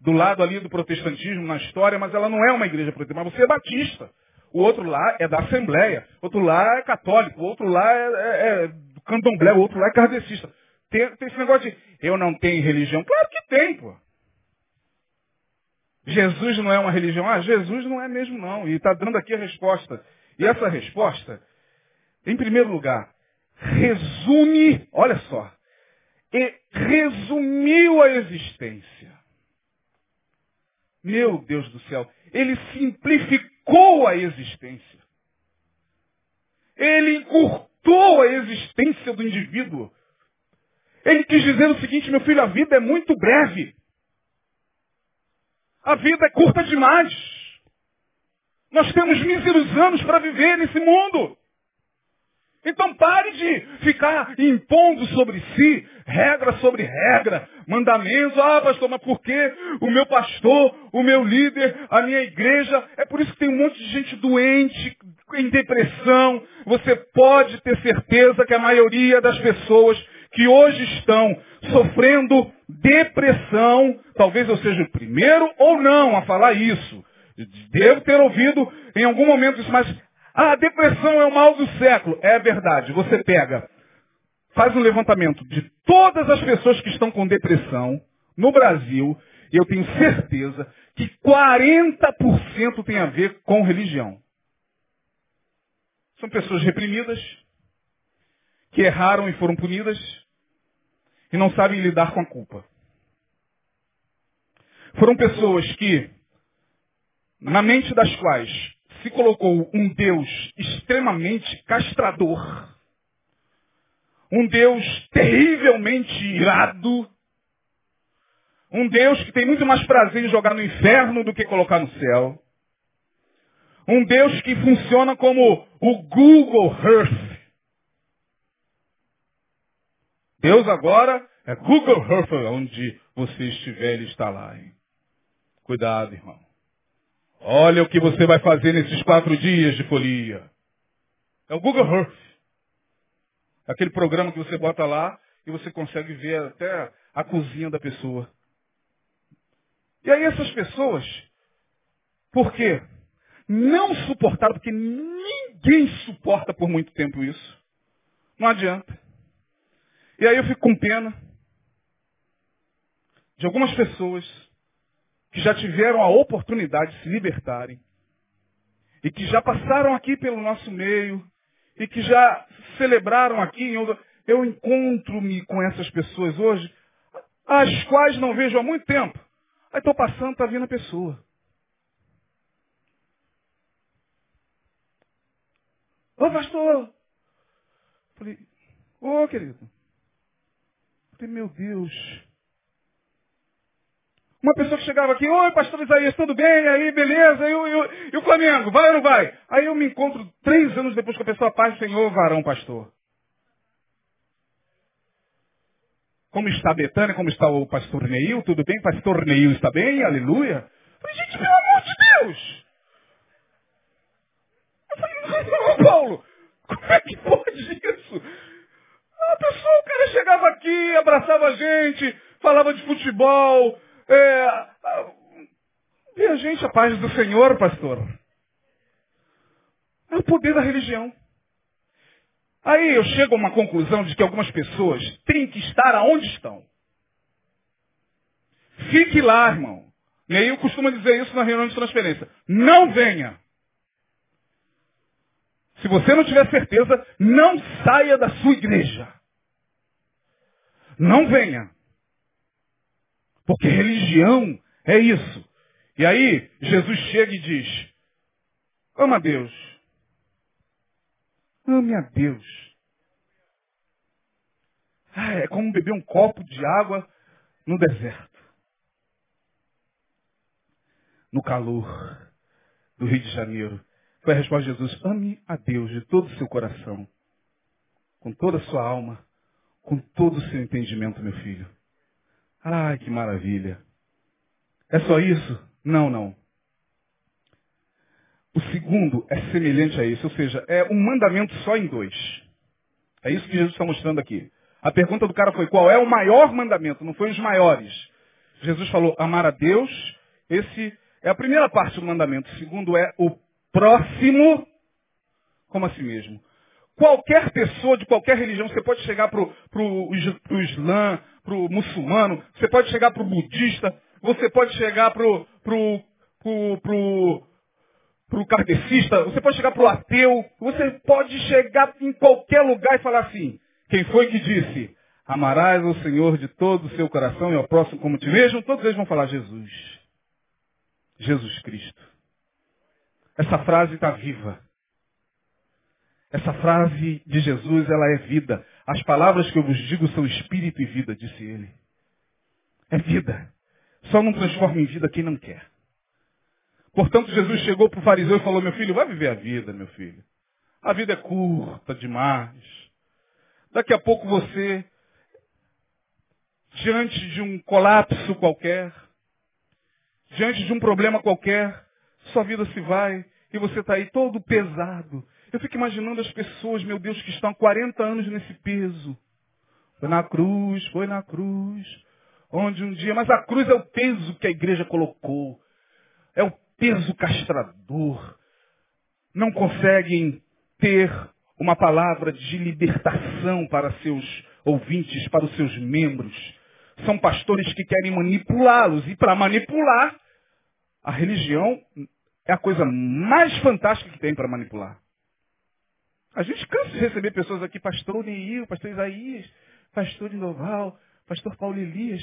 do lado ali do protestantismo na história, mas ela não é uma igreja protestante. Mas você é batista. O outro lá é da Assembleia. Outro lá é católico. O outro lá é, é, é do candomblé. O outro lá é kardecista. Tem, tem esse negócio de eu não tenho religião. Claro que tem, pô. Jesus não é uma religião? Ah, Jesus não é mesmo não. E está dando aqui a resposta. E essa resposta, em primeiro lugar, resume, olha só, resumiu a existência. Meu Deus do céu, ele simplificou a existência. Ele encurtou a existência do indivíduo. Ele quis dizer o seguinte, meu filho, a vida é muito breve. A vida é curta demais. Nós temos míseros anos para viver nesse mundo. Então pare de ficar impondo sobre si regra sobre regra, mandamentos. Ah, pastor, mas por que o meu pastor, o meu líder, a minha igreja? É por isso que tem um monte de gente doente, em depressão. Você pode ter certeza que a maioria das pessoas que hoje estão sofrendo depressão. Talvez eu seja o primeiro ou não a falar isso. Devo ter ouvido em algum momento isso, mas a depressão é o mal do século. É verdade. Você pega, faz um levantamento de todas as pessoas que estão com depressão no Brasil, e eu tenho certeza que 40% tem a ver com religião. São pessoas reprimidas, que erraram e foram punidas, e não sabem lidar com a culpa. Foram pessoas que, na mente das quais se colocou um Deus extremamente castrador, um Deus terrivelmente irado, um Deus que tem muito mais prazer em jogar no inferno do que colocar no céu. Um Deus que funciona como o Google Earth. Deus agora é Google Earth, onde você estiver, ele está lá. Hein? Cuidado, irmão. Olha o que você vai fazer nesses quatro dias de folia. É o Google Earth. Aquele programa que você bota lá e você consegue ver até a cozinha da pessoa. E aí essas pessoas, por quê? Não suportaram, porque ninguém suporta por muito tempo isso. Não adianta. E aí eu fico com pena de algumas pessoas que já tiveram a oportunidade de se libertarem e que já passaram aqui pelo nosso meio e que já celebraram aqui. Eu encontro-me com essas pessoas hoje, as quais não vejo há muito tempo. Aí estou passando, está vindo a pessoa. Ô pastor! Falei, ô querido. Falei, meu Deus. Uma pessoa que chegava aqui, oi pastor Isaías, tudo bem? Aí, beleza? E o, e, e o Flamengo, vai ou não vai? Aí eu me encontro três anos depois com a pessoa, paz, Senhor, varão, pastor. Como está Betânia? Como está o pastor Neil? Tudo bem? Pastor Neil está bem? Aleluia. Falei, gente, pelo amor de Deus! Eu falei, Paulo, como é que pode isso? A pessoa, o cara chegava aqui, abraçava a gente, falava de futebol, é, e a gente, a paz do Senhor, pastor. É o poder da religião. Aí eu chego a uma conclusão de que algumas pessoas têm que estar aonde estão. Fique lá, irmão. E aí eu costumo dizer isso na reunião de transferência. Não venha. Se você não tiver certeza, não saia da sua igreja. Não venha. Porque religião é isso. E aí, Jesus chega e diz, ama a Deus Ame a Deus. Ah, é como beber um copo de água no deserto. No calor do Rio de Janeiro. Foi a resposta de Jesus. Ame a Deus de todo o seu coração. Com toda a sua alma. Com todo o seu entendimento, meu filho. Ai, que maravilha. É só isso? Não, não. O segundo é semelhante a esse, ou seja, é um mandamento só em dois. É isso que Jesus está mostrando aqui. A pergunta do cara foi qual é o maior mandamento, não foi os maiores. Jesus falou amar a Deus, esse é a primeira parte do mandamento. O segundo é o próximo como a si mesmo. Qualquer pessoa de qualquer religião, você pode chegar para o Islã, para o muçulmano, você pode chegar para o budista, você pode chegar para o para o kardecista, você pode chegar para o ateu, você pode chegar em qualquer lugar e falar assim, quem foi que disse? Amarás o Senhor de todo o seu coração e ao próximo como ti mesmo, todos eles vão falar Jesus. Jesus Cristo. Essa frase está viva. Essa frase de Jesus, ela é vida. As palavras que eu vos digo são espírito e vida, disse ele. É vida. Só não transforma em vida quem não quer. Portanto, Jesus chegou para o fariseu e falou, meu filho, vai viver a vida, meu filho. A vida é curta demais. Daqui a pouco você, diante de um colapso qualquer, diante de um problema qualquer, sua vida se vai e você está aí todo pesado. Eu fico imaginando as pessoas, meu Deus, que estão há 40 anos nesse peso. Foi na cruz, foi na cruz. Onde um dia, mas a cruz é o peso que a igreja colocou. É o peso castrador. Não conseguem ter uma palavra de libertação para seus ouvintes, para os seus membros. São pastores que querem manipulá-los. E para manipular, a religião é a coisa mais fantástica que tem para manipular. A gente cansa de receber pessoas aqui, pastor Neil, pastor Isaías, pastor Indoval, pastor Paulo Elias.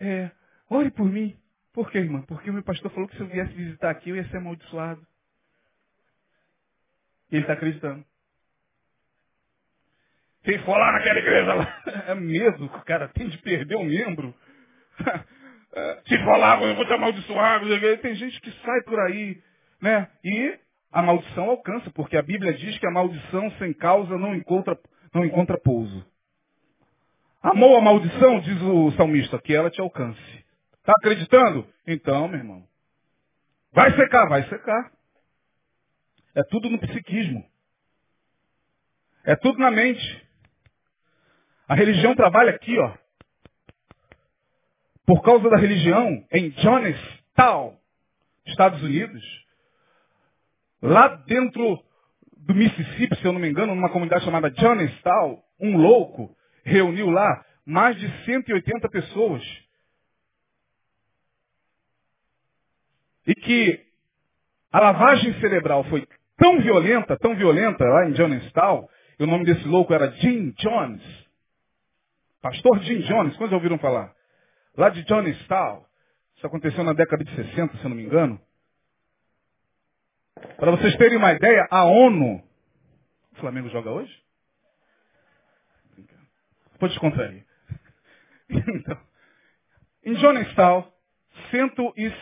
É, ore por mim. Por quê, irmã? Porque o meu pastor falou que se eu viesse visitar aqui, eu ia ser amaldiçoado. E ele está acreditando. Quem for lá naquela igreja lá, é medo que o cara tem de perder um membro. Se for lá, eu vou te amaldiçoar. Tem gente que sai por aí, né? E a maldição alcança, porque a Bíblia diz que a maldição sem causa não encontra, não encontra pouso. Amou a maldição, diz o salmista, que ela te alcance. Está acreditando? Então, meu irmão, vai secar, vai secar. É tudo no psiquismo. É tudo na mente. A religião trabalha aqui, ó. Por causa da religião, em Jonestown, Estados Unidos, lá dentro do Mississippi, se eu não me engano, numa comunidade chamada Jonestown, um louco reuniu lá mais de 180 pessoas. E que a lavagem cerebral foi tão violenta, tão violenta lá em Jonestown, e o nome desse louco era Jim Jones. Pastor Jim Jones, quantos ouviram falar? Lá de Jonestown. Isso aconteceu na década de 60, se eu não me engano. Para vocês terem uma ideia, a ONU. O Flamengo joga hoje? Pode descontrair. Então, em Jonestown, cento e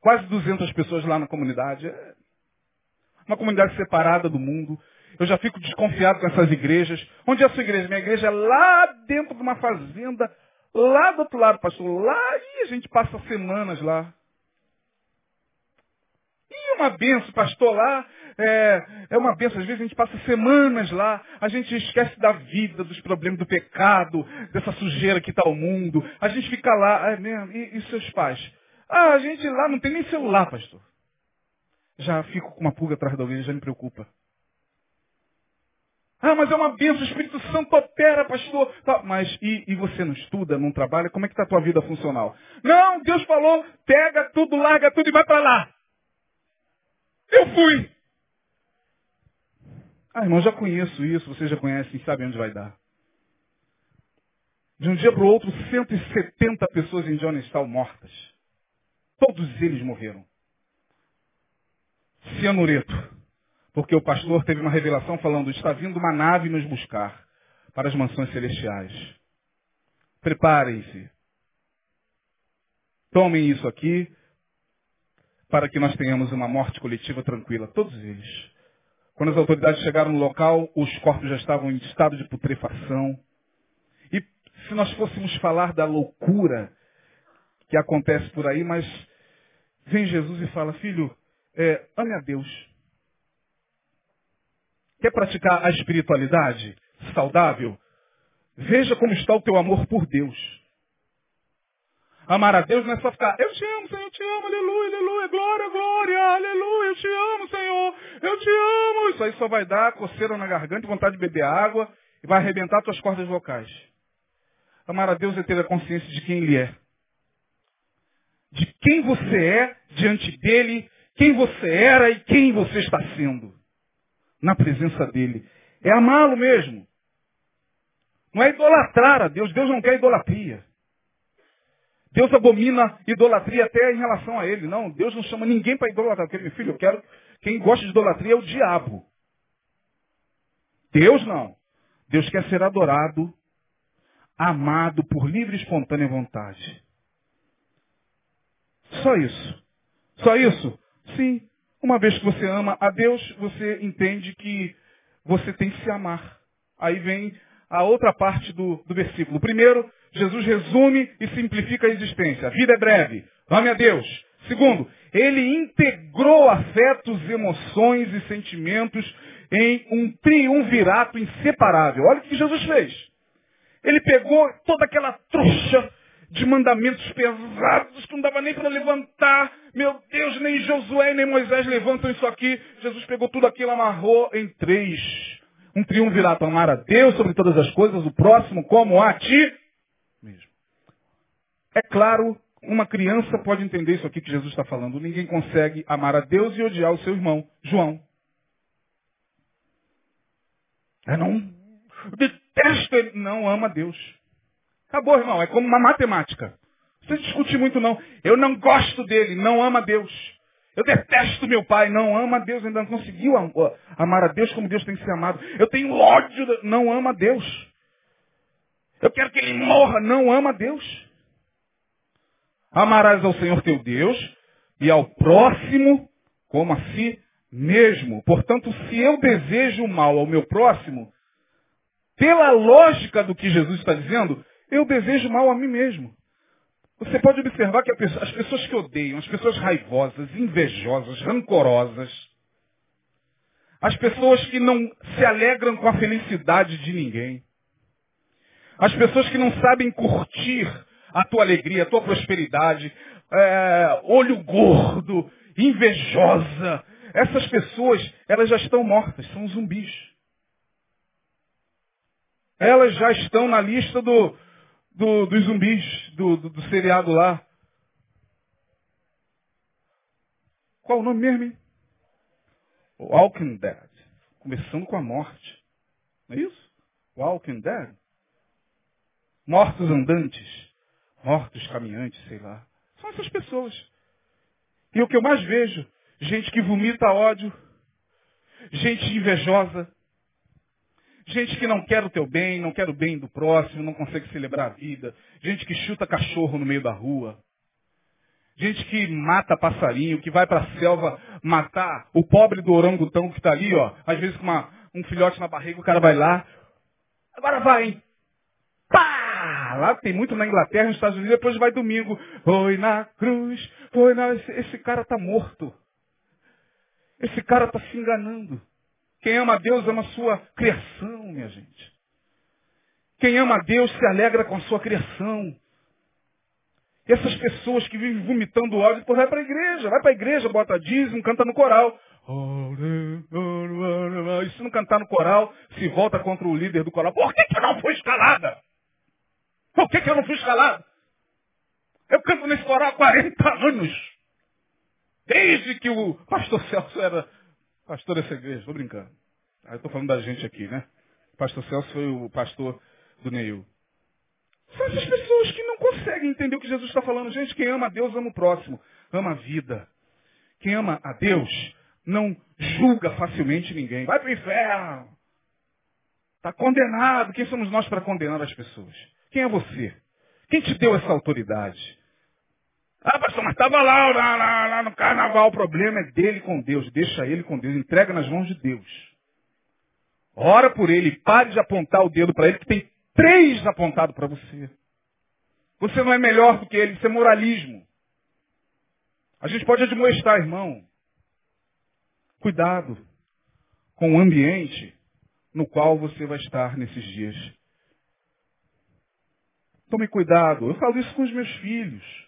quase 200 pessoas lá na comunidade. É uma comunidade separada do mundo. Eu já fico desconfiado com essas igrejas. Onde é a sua igreja? Minha igreja é lá dentro de uma fazenda, lá do outro lado, pastor. Lá e a gente passa semanas lá. Uma benção, pastor, lá. É, é uma benção. Às vezes a gente passa semanas lá. A gente esquece da vida, dos problemas do pecado, dessa sujeira que está o mundo. A gente fica lá. É mesmo? E, e seus pais? Ah, a gente lá não tem nem celular, pastor. Já fico com uma pulga atrás da orelha, já me preocupa. Ah, mas é uma bênção, o Espírito Santo opera, pastor. Tá, mas e, e, você não estuda, não trabalha? Como é que está a tua vida funcional? Não, Deus falou, pega tudo, larga tudo e vai para lá. Eu fui. Ah, irmão, já conheço isso, você já conhece e sabe onde vai dar. De um dia para o outro, 170 pessoas em Johnstown mortas. Todos eles morreram. Cianureto. Porque o pastor teve uma revelação falando, está vindo uma nave nos buscar para as mansões celestiais. Preparem-se. Tomem isso aqui para que nós tenhamos uma morte coletiva tranquila. Todos eles. Quando as autoridades chegaram no local, os corpos já estavam em estado de putrefação. E se nós fôssemos falar da loucura que acontece por aí, mas vem Jesus e fala, filho, é, ame a Deus. Quer praticar a espiritualidade saudável? Veja como está o teu amor por Deus. Amar a Deus não é só ficar, eu te amo, Senhor, eu te amo, aleluia, aleluia, glória, glória, aleluia, eu te amo, Senhor, eu te amo. Isso aí só vai dar coceira na garganta, vontade de beber água e vai arrebentar tuas cordas vocais. Amar a Deus é ter a consciência de quem Ele é. De quem você é diante dEle, quem você era e quem você está sendo. Na presença dEle. É amá-lo mesmo. Não é idolatrar a Deus. Deus não quer idolatria. Deus abomina idolatria até em relação a ele. Não, Deus não chama ninguém para idolatrar. Porque, meu filho, eu quero. Quem gosta de idolatria é o diabo. Deus não. Deus quer ser adorado, amado por livre e espontânea vontade. Só isso. Só isso? Sim. Uma vez que você ama a Deus, você entende que você tem que se amar. Aí vem a outra parte do, do versículo. Primeiro, Jesus resume e simplifica a existência. A vida é breve. Ame a Deus. Segundo, ele integrou afetos, emoções e sentimentos em um triunvirato inseparável. Olha o que Jesus fez. Ele pegou toda aquela trouxa de mandamentos pesados que não dava nem para levantar. Meu Deus, nem Josué nem Moisés levantam isso aqui. Jesus pegou tudo aquilo, amarrou em três. Um triunvirato, amar a Deus sobre todas as coisas, o próximo como a ti mesmo. É claro, uma criança pode entender isso aqui que Jesus está falando. Ninguém consegue amar a Deus e odiar o seu irmão, João. É não detesto ele, não ama Deus. Acabou, irmão. É como uma matemática. Não precisa discutir muito, não. Eu não gosto dele, não ama Deus. Eu detesto meu pai, não ama Deus, ainda não conseguiu amar a Deus como Deus tem que ser amado. Eu tenho ódio, não ama Deus. Eu quero que ele morra, não ama Deus. Amarás ao Senhor teu Deus e ao próximo como a si mesmo. Portanto, se eu desejo mal ao meu próximo, pela lógica do que Jesus está dizendo, eu desejo mal a mim mesmo. Você pode observar que as pessoas que odeiam, as pessoas raivosas, invejosas, rancorosas, as pessoas que não se alegram com a felicidade de ninguém, as pessoas que não sabem curtir a tua alegria, a tua prosperidade, é, olho gordo, invejosa, essas pessoas, elas já estão mortas, são zumbis. Elas já estão na lista do, do, dos zumbis do, do, do seriado lá. Qual o nome mesmo, hein? Walking Dead. Começando com a morte. Não é isso? Walking Dead. Mortos andantes. Mortos caminhantes, sei lá. São essas pessoas. E o que eu mais vejo, gente que vomita ódio, gente invejosa, Gente que não quer o teu bem, não quer o bem do próximo, não consegue celebrar a vida. Gente que chuta cachorro no meio da rua. Gente que mata passarinho, que vai para a selva matar o pobre do orangutão que está ali, ó. Às vezes com uma, um filhote na barriga, o cara vai lá. Agora vai, hein? Pá! Lá tem muito na Inglaterra, nos Estados Unidos, depois vai domingo. Foi na cruz, foi na... Esse, esse cara está morto. Esse cara está se enganando. Quem ama a Deus ama a sua criação, minha gente. Quem ama a Deus se alegra com a sua criação. E essas pessoas que vivem vomitando ódio, depois vai para a igreja, vai para a igreja, bota dízimo, canta no coral. E se não cantar no coral, se volta contra o líder do coral. Por que, que eu não fui escalada? Por que, que eu não fui escalada? Eu canto nesse coral há 40 anos. Desde que o pastor Celso era pastor dessa igreja, estou brincando. Aí estou falando da gente aqui, né? O pastor Celso foi o pastor do Neil. São essas pessoas que não conseguem entender o que Jesus está falando. Gente, quem ama a Deus ama o próximo, ama a vida. Quem ama a Deus não julga facilmente ninguém. Vai para o inferno. Está condenado. Quem somos nós para condenar as pessoas? Quem é você? Quem te deu essa autoridade? Ah, pastor, mas estava lá, lá, lá, lá no carnaval. O problema é dele com Deus. Deixa ele com Deus. Entrega nas mãos de Deus. Ora por ele. Pare de apontar o dedo para ele, que tem três apontados para você. Você não é melhor do que ele. Isso é moralismo. A gente pode admoestar, irmão. Cuidado com o ambiente no qual você vai estar nesses dias. Tome cuidado. Eu falo isso com os meus filhos.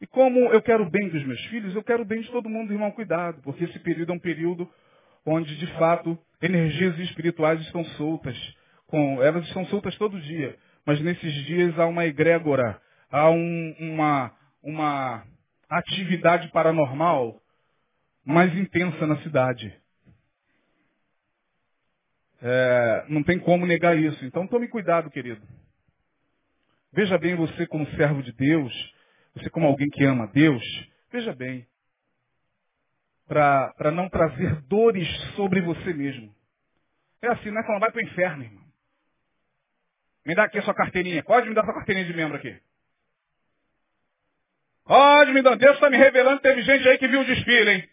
E como eu quero o bem dos meus filhos, eu quero o bem de todo mundo, irmão, cuidado, porque esse período é um período onde, de fato, energias espirituais estão soltas. Com, elas estão soltas todo dia, mas nesses dias há uma egrégora, há um, uma, uma atividade paranormal mais intensa na cidade. É, não tem como negar isso. Então tome cuidado, querido. Veja bem você como servo de Deus, você como alguém que ama Deus, veja bem, para não trazer dores sobre você mesmo. É assim, não é falando, vai para o inferno, irmão. Me dá aqui a sua carteirinha. Pode me dar sua carteirinha de membro aqui. Pode me dar. Deus está me revelando, teve gente aí que viu o desfile, hein?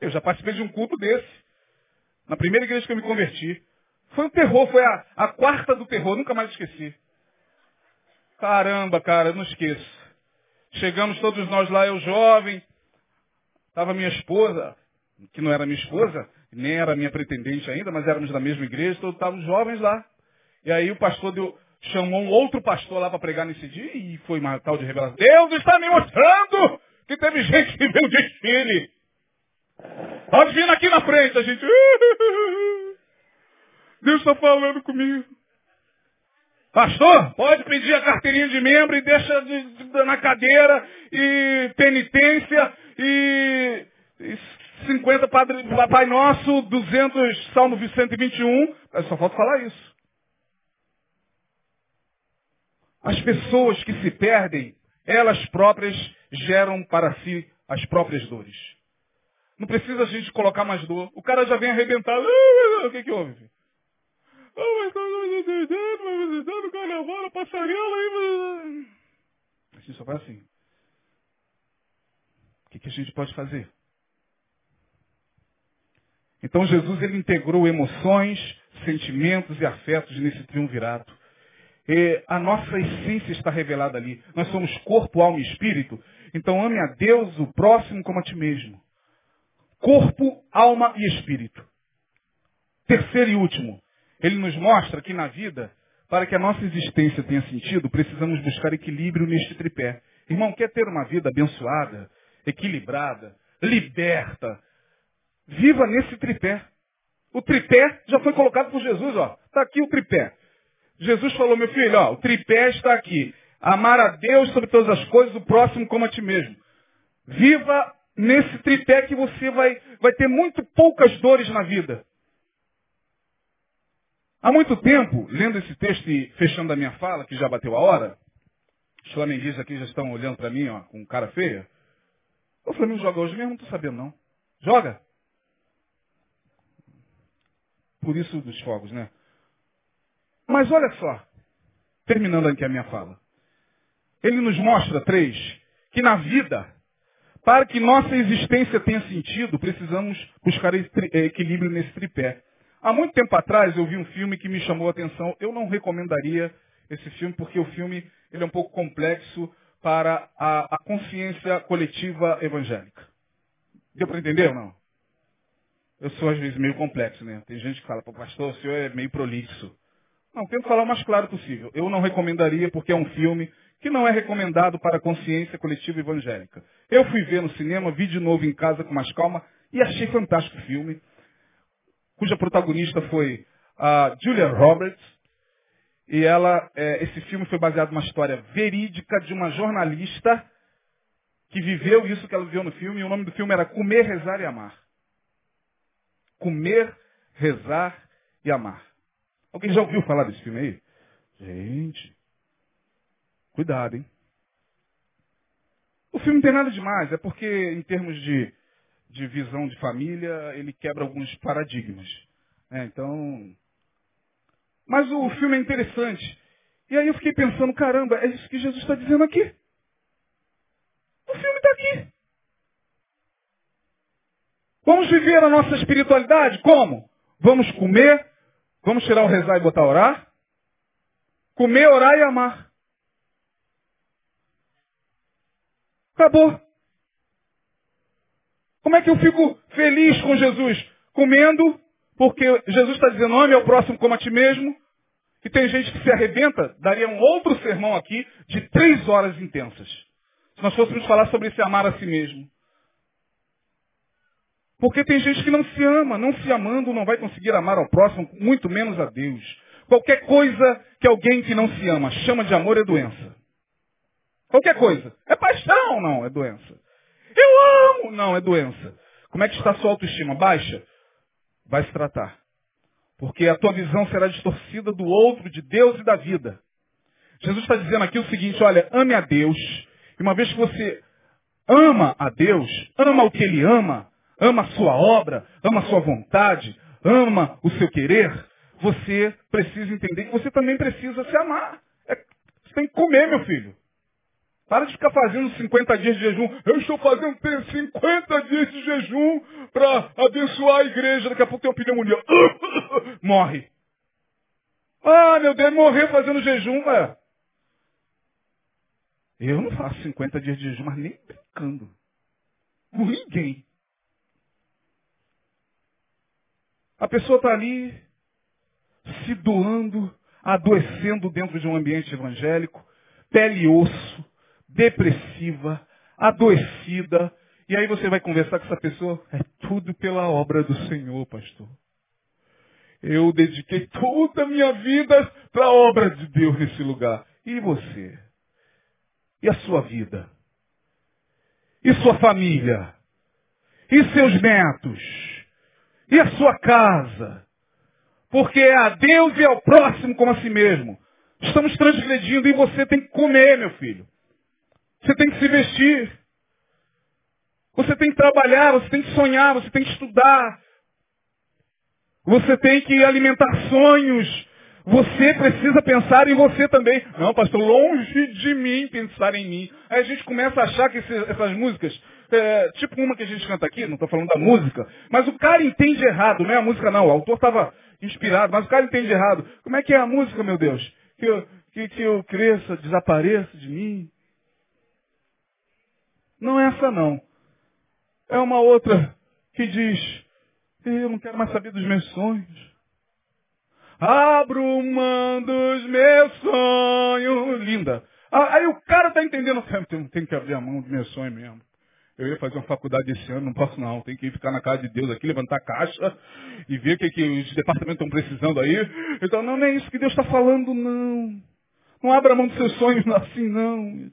Eu já participei de um culto desse. Na primeira igreja que eu me converti. Foi um terror, foi a, a quarta do terror, nunca mais esqueci. Caramba, cara, não esqueço. Chegamos todos nós lá, eu jovem, estava minha esposa, que não era minha esposa, nem era minha pretendente ainda, mas éramos da mesma igreja, todos estávamos jovens lá. E aí o pastor deu, chamou um outro pastor lá para pregar nesse dia e foi uma tal de revelação. Deus está me mostrando que teve gente que viu o desfile. Pode vir aqui na frente, a gente. Deus está falando comigo. Pastor, pode pedir a carteirinha de membro e deixa de, de, na cadeira e penitência e, e 50 Padre, Pai Nosso, 200 Salmo 121. Só falta falar isso. As pessoas que se perdem, elas próprias geram para si as próprias dores. Não precisa a gente colocar mais dor. O cara já vem arrebentado. O que, que houve? Mas tá visitando o carnaval, a passarela aí. Assim só vai assim. O que, que a gente pode fazer? Então Jesus ele integrou emoções, sentimentos e afetos nesse triunvirato. E a nossa essência está revelada ali. Nós somos corpo, alma e espírito. Então ame a Deus, o próximo, como a ti mesmo. Corpo, alma e espírito. Terceiro e último, ele nos mostra que na vida, para que a nossa existência tenha sentido, precisamos buscar equilíbrio neste tripé. Irmão, quer ter uma vida abençoada, equilibrada, liberta? Viva nesse tripé. O tripé já foi colocado por Jesus, ó. Está aqui o tripé. Jesus falou, meu filho, ó, o tripé está aqui. Amar a Deus sobre todas as coisas, o próximo como a ti mesmo. Viva nesse tripé que você vai, vai ter muito poucas dores na vida. Há muito tempo, lendo esse texto e fechando a minha fala, que já bateu a hora, os flamenguistas aqui já estão olhando para mim, ó, com cara feia. O Flamengo joga hoje mesmo, não estou sabendo não. Joga? Por isso dos fogos, né? Mas olha só, terminando aqui a minha fala. Ele nos mostra, três, que na vida, para que nossa existência tenha sentido, precisamos buscar equilíbrio nesse tripé. Há muito tempo atrás eu vi um filme que me chamou a atenção. Eu não recomendaria esse filme porque o filme ele é um pouco complexo para a, a consciência coletiva evangélica. Deu para entender ou não? Eu sou às vezes meio complexo, né? Tem gente que fala, pastor, o senhor é meio prolixo. Não, tento falar o mais claro possível. Eu não recomendaria porque é um filme que não é recomendado para a consciência coletiva evangélica. Eu fui ver no cinema, vi de novo em casa com mais calma e achei fantástico o filme cuja protagonista foi a Julia Roberts. E ela, é, esse filme foi baseado numa história verídica de uma jornalista que viveu isso que ela viveu no filme. E o nome do filme era Comer, Rezar e Amar. Comer, Rezar e Amar. Alguém já ouviu falar desse filme aí? Gente, cuidado, hein? O filme não tem nada demais, é porque em termos de de visão de família, ele quebra alguns paradigmas. É, então. Mas o filme é interessante. E aí eu fiquei pensando, caramba, é isso que Jesus está dizendo aqui. O filme está aqui. Vamos viver a nossa espiritualidade? Como? Vamos comer, vamos tirar o rezar e botar orar. Comer, orar e amar. Acabou. Como é que eu fico feliz com Jesus? Comendo, porque Jesus está dizendo, ame ao próximo como a ti mesmo. E tem gente que se arrebenta, daria um outro sermão aqui de três horas intensas. Se nós fôssemos falar sobre esse amar a si mesmo. Porque tem gente que não se ama, não se amando, não vai conseguir amar ao próximo, muito menos a Deus. Qualquer coisa que alguém que não se ama chama de amor é doença. Qualquer coisa. É paixão, não, é doença. Eu amo! Não, é doença. Como é que está a sua autoestima? Baixa? Vai se tratar. Porque a tua visão será distorcida do outro, de Deus e da vida. Jesus está dizendo aqui o seguinte, olha, ame a Deus. E uma vez que você ama a Deus, ama o que Ele ama, ama a sua obra, ama a sua vontade, ama o seu querer, você precisa entender que você também precisa se amar. É, você tem que comer, meu filho. Para de ficar fazendo 50 dias de jejum. Eu estou fazendo 50 dias de jejum para abençoar a igreja. Daqui a pouco tem uma pneumonia. Morre. Ah, meu Deus, morrer fazendo jejum, velho. Eu não faço 50 dias de jejum, mas nem brincando. Com ninguém. A pessoa está ali se doando adoecendo dentro de um ambiente evangélico, pele e osso, depressiva, adoecida. E aí você vai conversar com essa pessoa, é tudo pela obra do Senhor, pastor. Eu dediquei toda a minha vida para a obra de Deus nesse lugar. E você? E a sua vida? E sua família? E seus netos? E a sua casa? Porque é a Deus e ao próximo como a si mesmo. Estamos transgredindo e você tem que comer, meu filho. Você tem que se vestir. Você tem que trabalhar, você tem que sonhar, você tem que estudar. Você tem que alimentar sonhos. Você precisa pensar em você também. Não, pastor, longe de mim pensar em mim. Aí a gente começa a achar que essas músicas, é, tipo uma que a gente canta aqui, não estou falando da música, mas o cara entende errado, não é a música não. O autor estava inspirado, mas o cara entende errado. Como é que é a música, meu Deus? Que eu, que, que eu cresça, desapareça de mim. Não é essa não. É uma outra que diz, eu não quero mais saber dos meus sonhos. Abro mão dos meus sonhos. Linda. Aí o cara está entendendo, tem, tem que abrir a mão dos meus sonhos mesmo. Eu ia fazer uma faculdade esse ano, não posso não. Tem que ficar na casa de Deus aqui, levantar caixa e ver o que, que os departamentos estão precisando aí. Então, não, não é isso que Deus está falando, não. Não abra mão dos seus sonhos assim, não.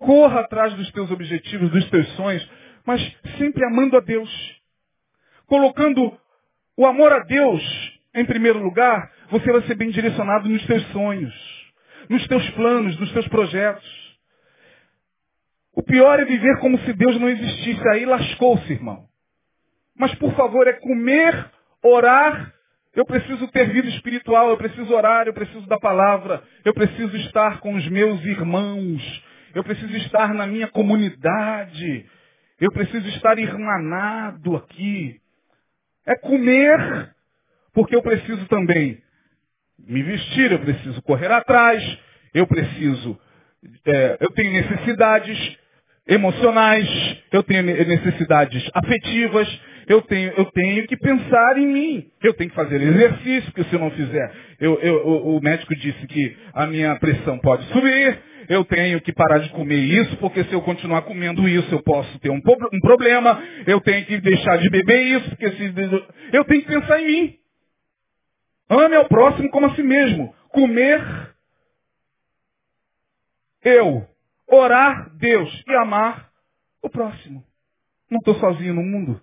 Corra atrás dos teus objetivos, dos teus sonhos, mas sempre amando a Deus. Colocando o amor a Deus em primeiro lugar, você vai ser bem direcionado nos teus sonhos, nos teus planos, nos teus projetos. O pior é viver como se Deus não existisse. Aí lascou-se, irmão. Mas por favor, é comer, orar. Eu preciso ter vida espiritual, eu preciso orar, eu preciso da palavra, eu preciso estar com os meus irmãos, eu preciso estar na minha comunidade, eu preciso estar irmanado aqui. É comer, porque eu preciso também me vestir, eu preciso correr atrás, eu preciso, é, eu tenho necessidades emocionais, eu tenho necessidades afetivas, eu tenho, eu tenho que pensar em mim. Eu tenho que fazer exercício, porque se eu não fizer, eu, eu, o médico disse que a minha pressão pode subir, eu tenho que parar de comer isso, porque se eu continuar comendo isso, eu posso ter um, um problema, eu tenho que deixar de beber isso, porque se eu tenho que pensar em mim. Ame ao próximo como a si mesmo. Comer, eu. Orar, Deus. E amar o próximo. Não estou sozinho no mundo.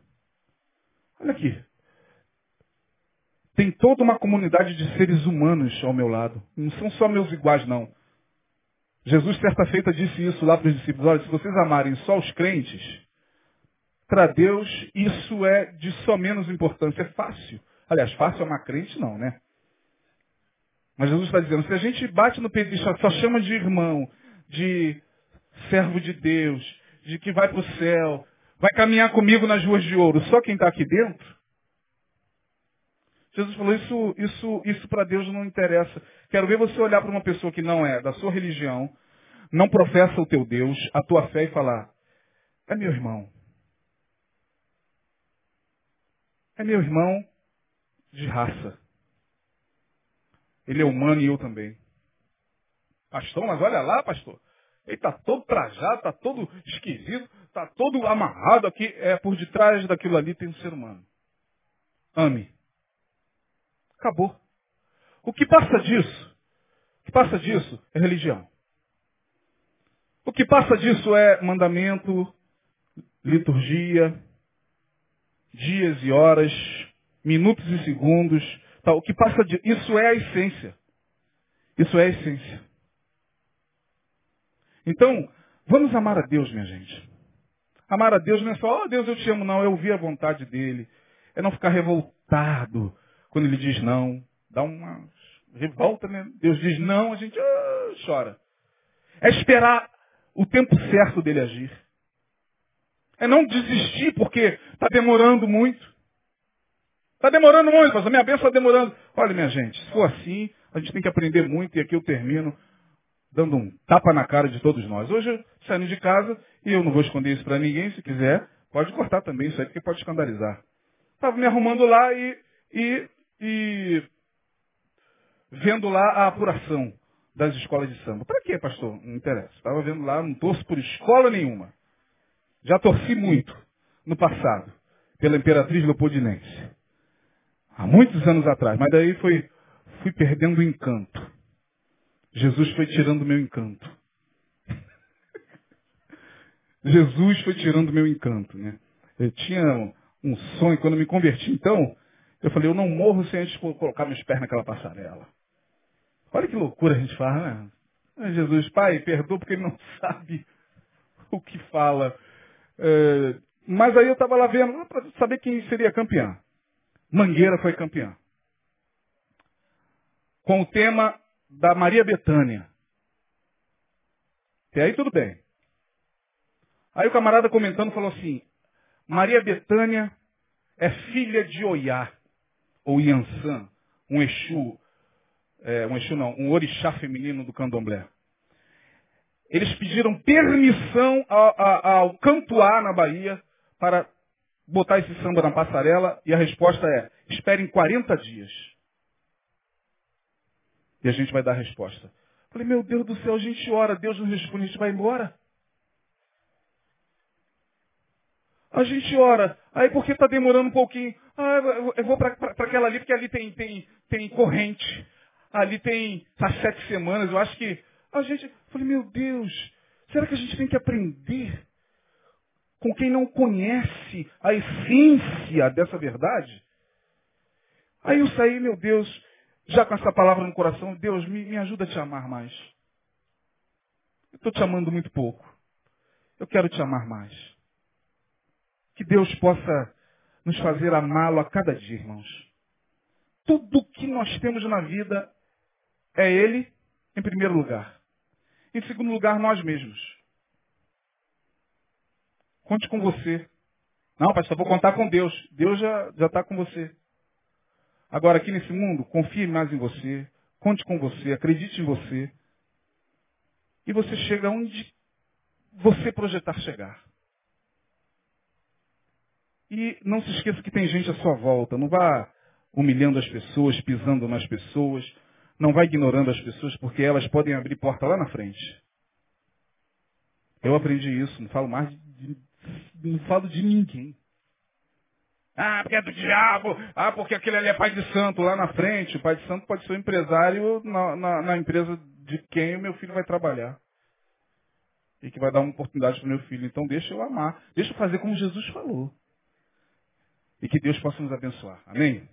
Olha aqui. Tem toda uma comunidade de seres humanos ao meu lado. Não são só meus iguais, não. Jesus, certa feita, disse isso lá para os discípulos. Olha, se vocês amarem só os crentes, para Deus isso é de só menos importância. É fácil. Aliás, fácil amar crente não, né? Mas Jesus está dizendo, se a gente bate no peito e só chama de irmão, de servo de Deus, de que vai para o céu, vai caminhar comigo nas ruas de ouro, só quem está aqui dentro? Jesus falou, isso, isso, isso para Deus não interessa. Quero ver você olhar para uma pessoa que não é da sua religião, não professa o teu Deus, a tua fé e falar, é meu irmão. É meu irmão de raça. Ele é humano e eu também. Pastor, mas olha lá, pastor. Ele está todo trajado, está todo esquisito, está todo amarrado aqui. É, por detrás daquilo ali tem um ser humano. Ame. Acabou. O que passa disso? O que passa disso é religião. O que passa disso é mandamento, liturgia, dias e horas, minutos e segundos. Tá? O que passa disso, isso é a essência. Isso é a essência. Então, vamos amar a Deus, minha gente. Amar a Deus não é só, oh Deus, eu te amo, não. É ouvir a vontade dele. É não ficar revoltado quando ele diz não. Dá uma revolta, né? Deus diz não, a gente ah, chora. É esperar o tempo certo dele agir. É não desistir porque está demorando muito. Está demorando muito, a minha bênção está demorando. Olha, minha gente, se for assim, a gente tem que aprender muito e aqui eu termino dando um tapa na cara de todos nós. Hoje, saindo de casa, e eu não vou esconder isso para ninguém, se quiser, pode cortar também isso aí, porque pode escandalizar. Estava me arrumando lá e, e, e vendo lá a apuração das escolas de samba. Para quê, pastor? Não interessa. Estava vendo lá, não torço por escola nenhuma. Já torci muito no passado, pela Imperatriz Leopoldinense. Há muitos anos atrás, mas daí foi, fui perdendo o encanto. Jesus foi tirando o meu encanto. Jesus foi tirando o meu encanto, né? Eu tinha um sonho, quando me converti, então, eu falei, eu não morro sem antes colocar meus pés naquela passarela. Olha que loucura a gente faz, né? Jesus, Pai, perdoa porque ele não sabe o que fala. É, mas aí eu estava lá vendo, para saber quem seria campeã. Mangueira foi campeã. Com o tema da Maria Betânia. E aí tudo bem. Aí o camarada comentando falou assim, Maria Betânia é filha de Oiá, ou Iansã, um Exu, é, um Exu não, um orixá feminino do candomblé. Eles pediram permissão ao, ao, ao na Bahia, para botar esse samba na passarela, e a resposta é, esperem 40 dias. E a gente vai dar a resposta. Falei, meu Deus do céu, a gente ora, Deus não responde, a gente vai embora. A gente ora. Aí porque está demorando um pouquinho? Ah, eu vou para aquela ali, porque ali tem, tem, tem corrente. Ali tem há sete semanas. Eu acho que a gente. Falei, meu Deus, será que a gente tem que aprender com quem não conhece a essência dessa verdade? Aí eu saí, meu Deus, já com essa palavra no coração, Deus, me, me ajuda a te amar mais. Eu estou te amando muito pouco. Eu quero te amar mais. Que Deus possa nos fazer amá-lo a cada dia, irmãos. Tudo que nós temos na vida é Ele, em primeiro lugar. Em segundo lugar, nós mesmos. Conte com você. Não, pastor, vou contar com Deus. Deus já está com você. Agora, aqui nesse mundo, confie mais em você. Conte com você. Acredite em você. E você chega onde você projetar chegar. E não se esqueça que tem gente à sua volta. Não vá humilhando as pessoas, pisando nas pessoas. Não vá ignorando as pessoas, porque elas podem abrir porta lá na frente. Eu aprendi isso. Não falo mais de, não falo de ninguém. Ah, porque é do diabo. Ah, porque aquele ali é pai de santo lá na frente. O pai de santo pode ser o um empresário na, na, na, empresa de quem o meu filho vai trabalhar. E que vai dar uma oportunidade para o meu filho. Então deixa eu amar. Deixa eu fazer como Jesus falou. E que Deus possa nos abençoar. Amém?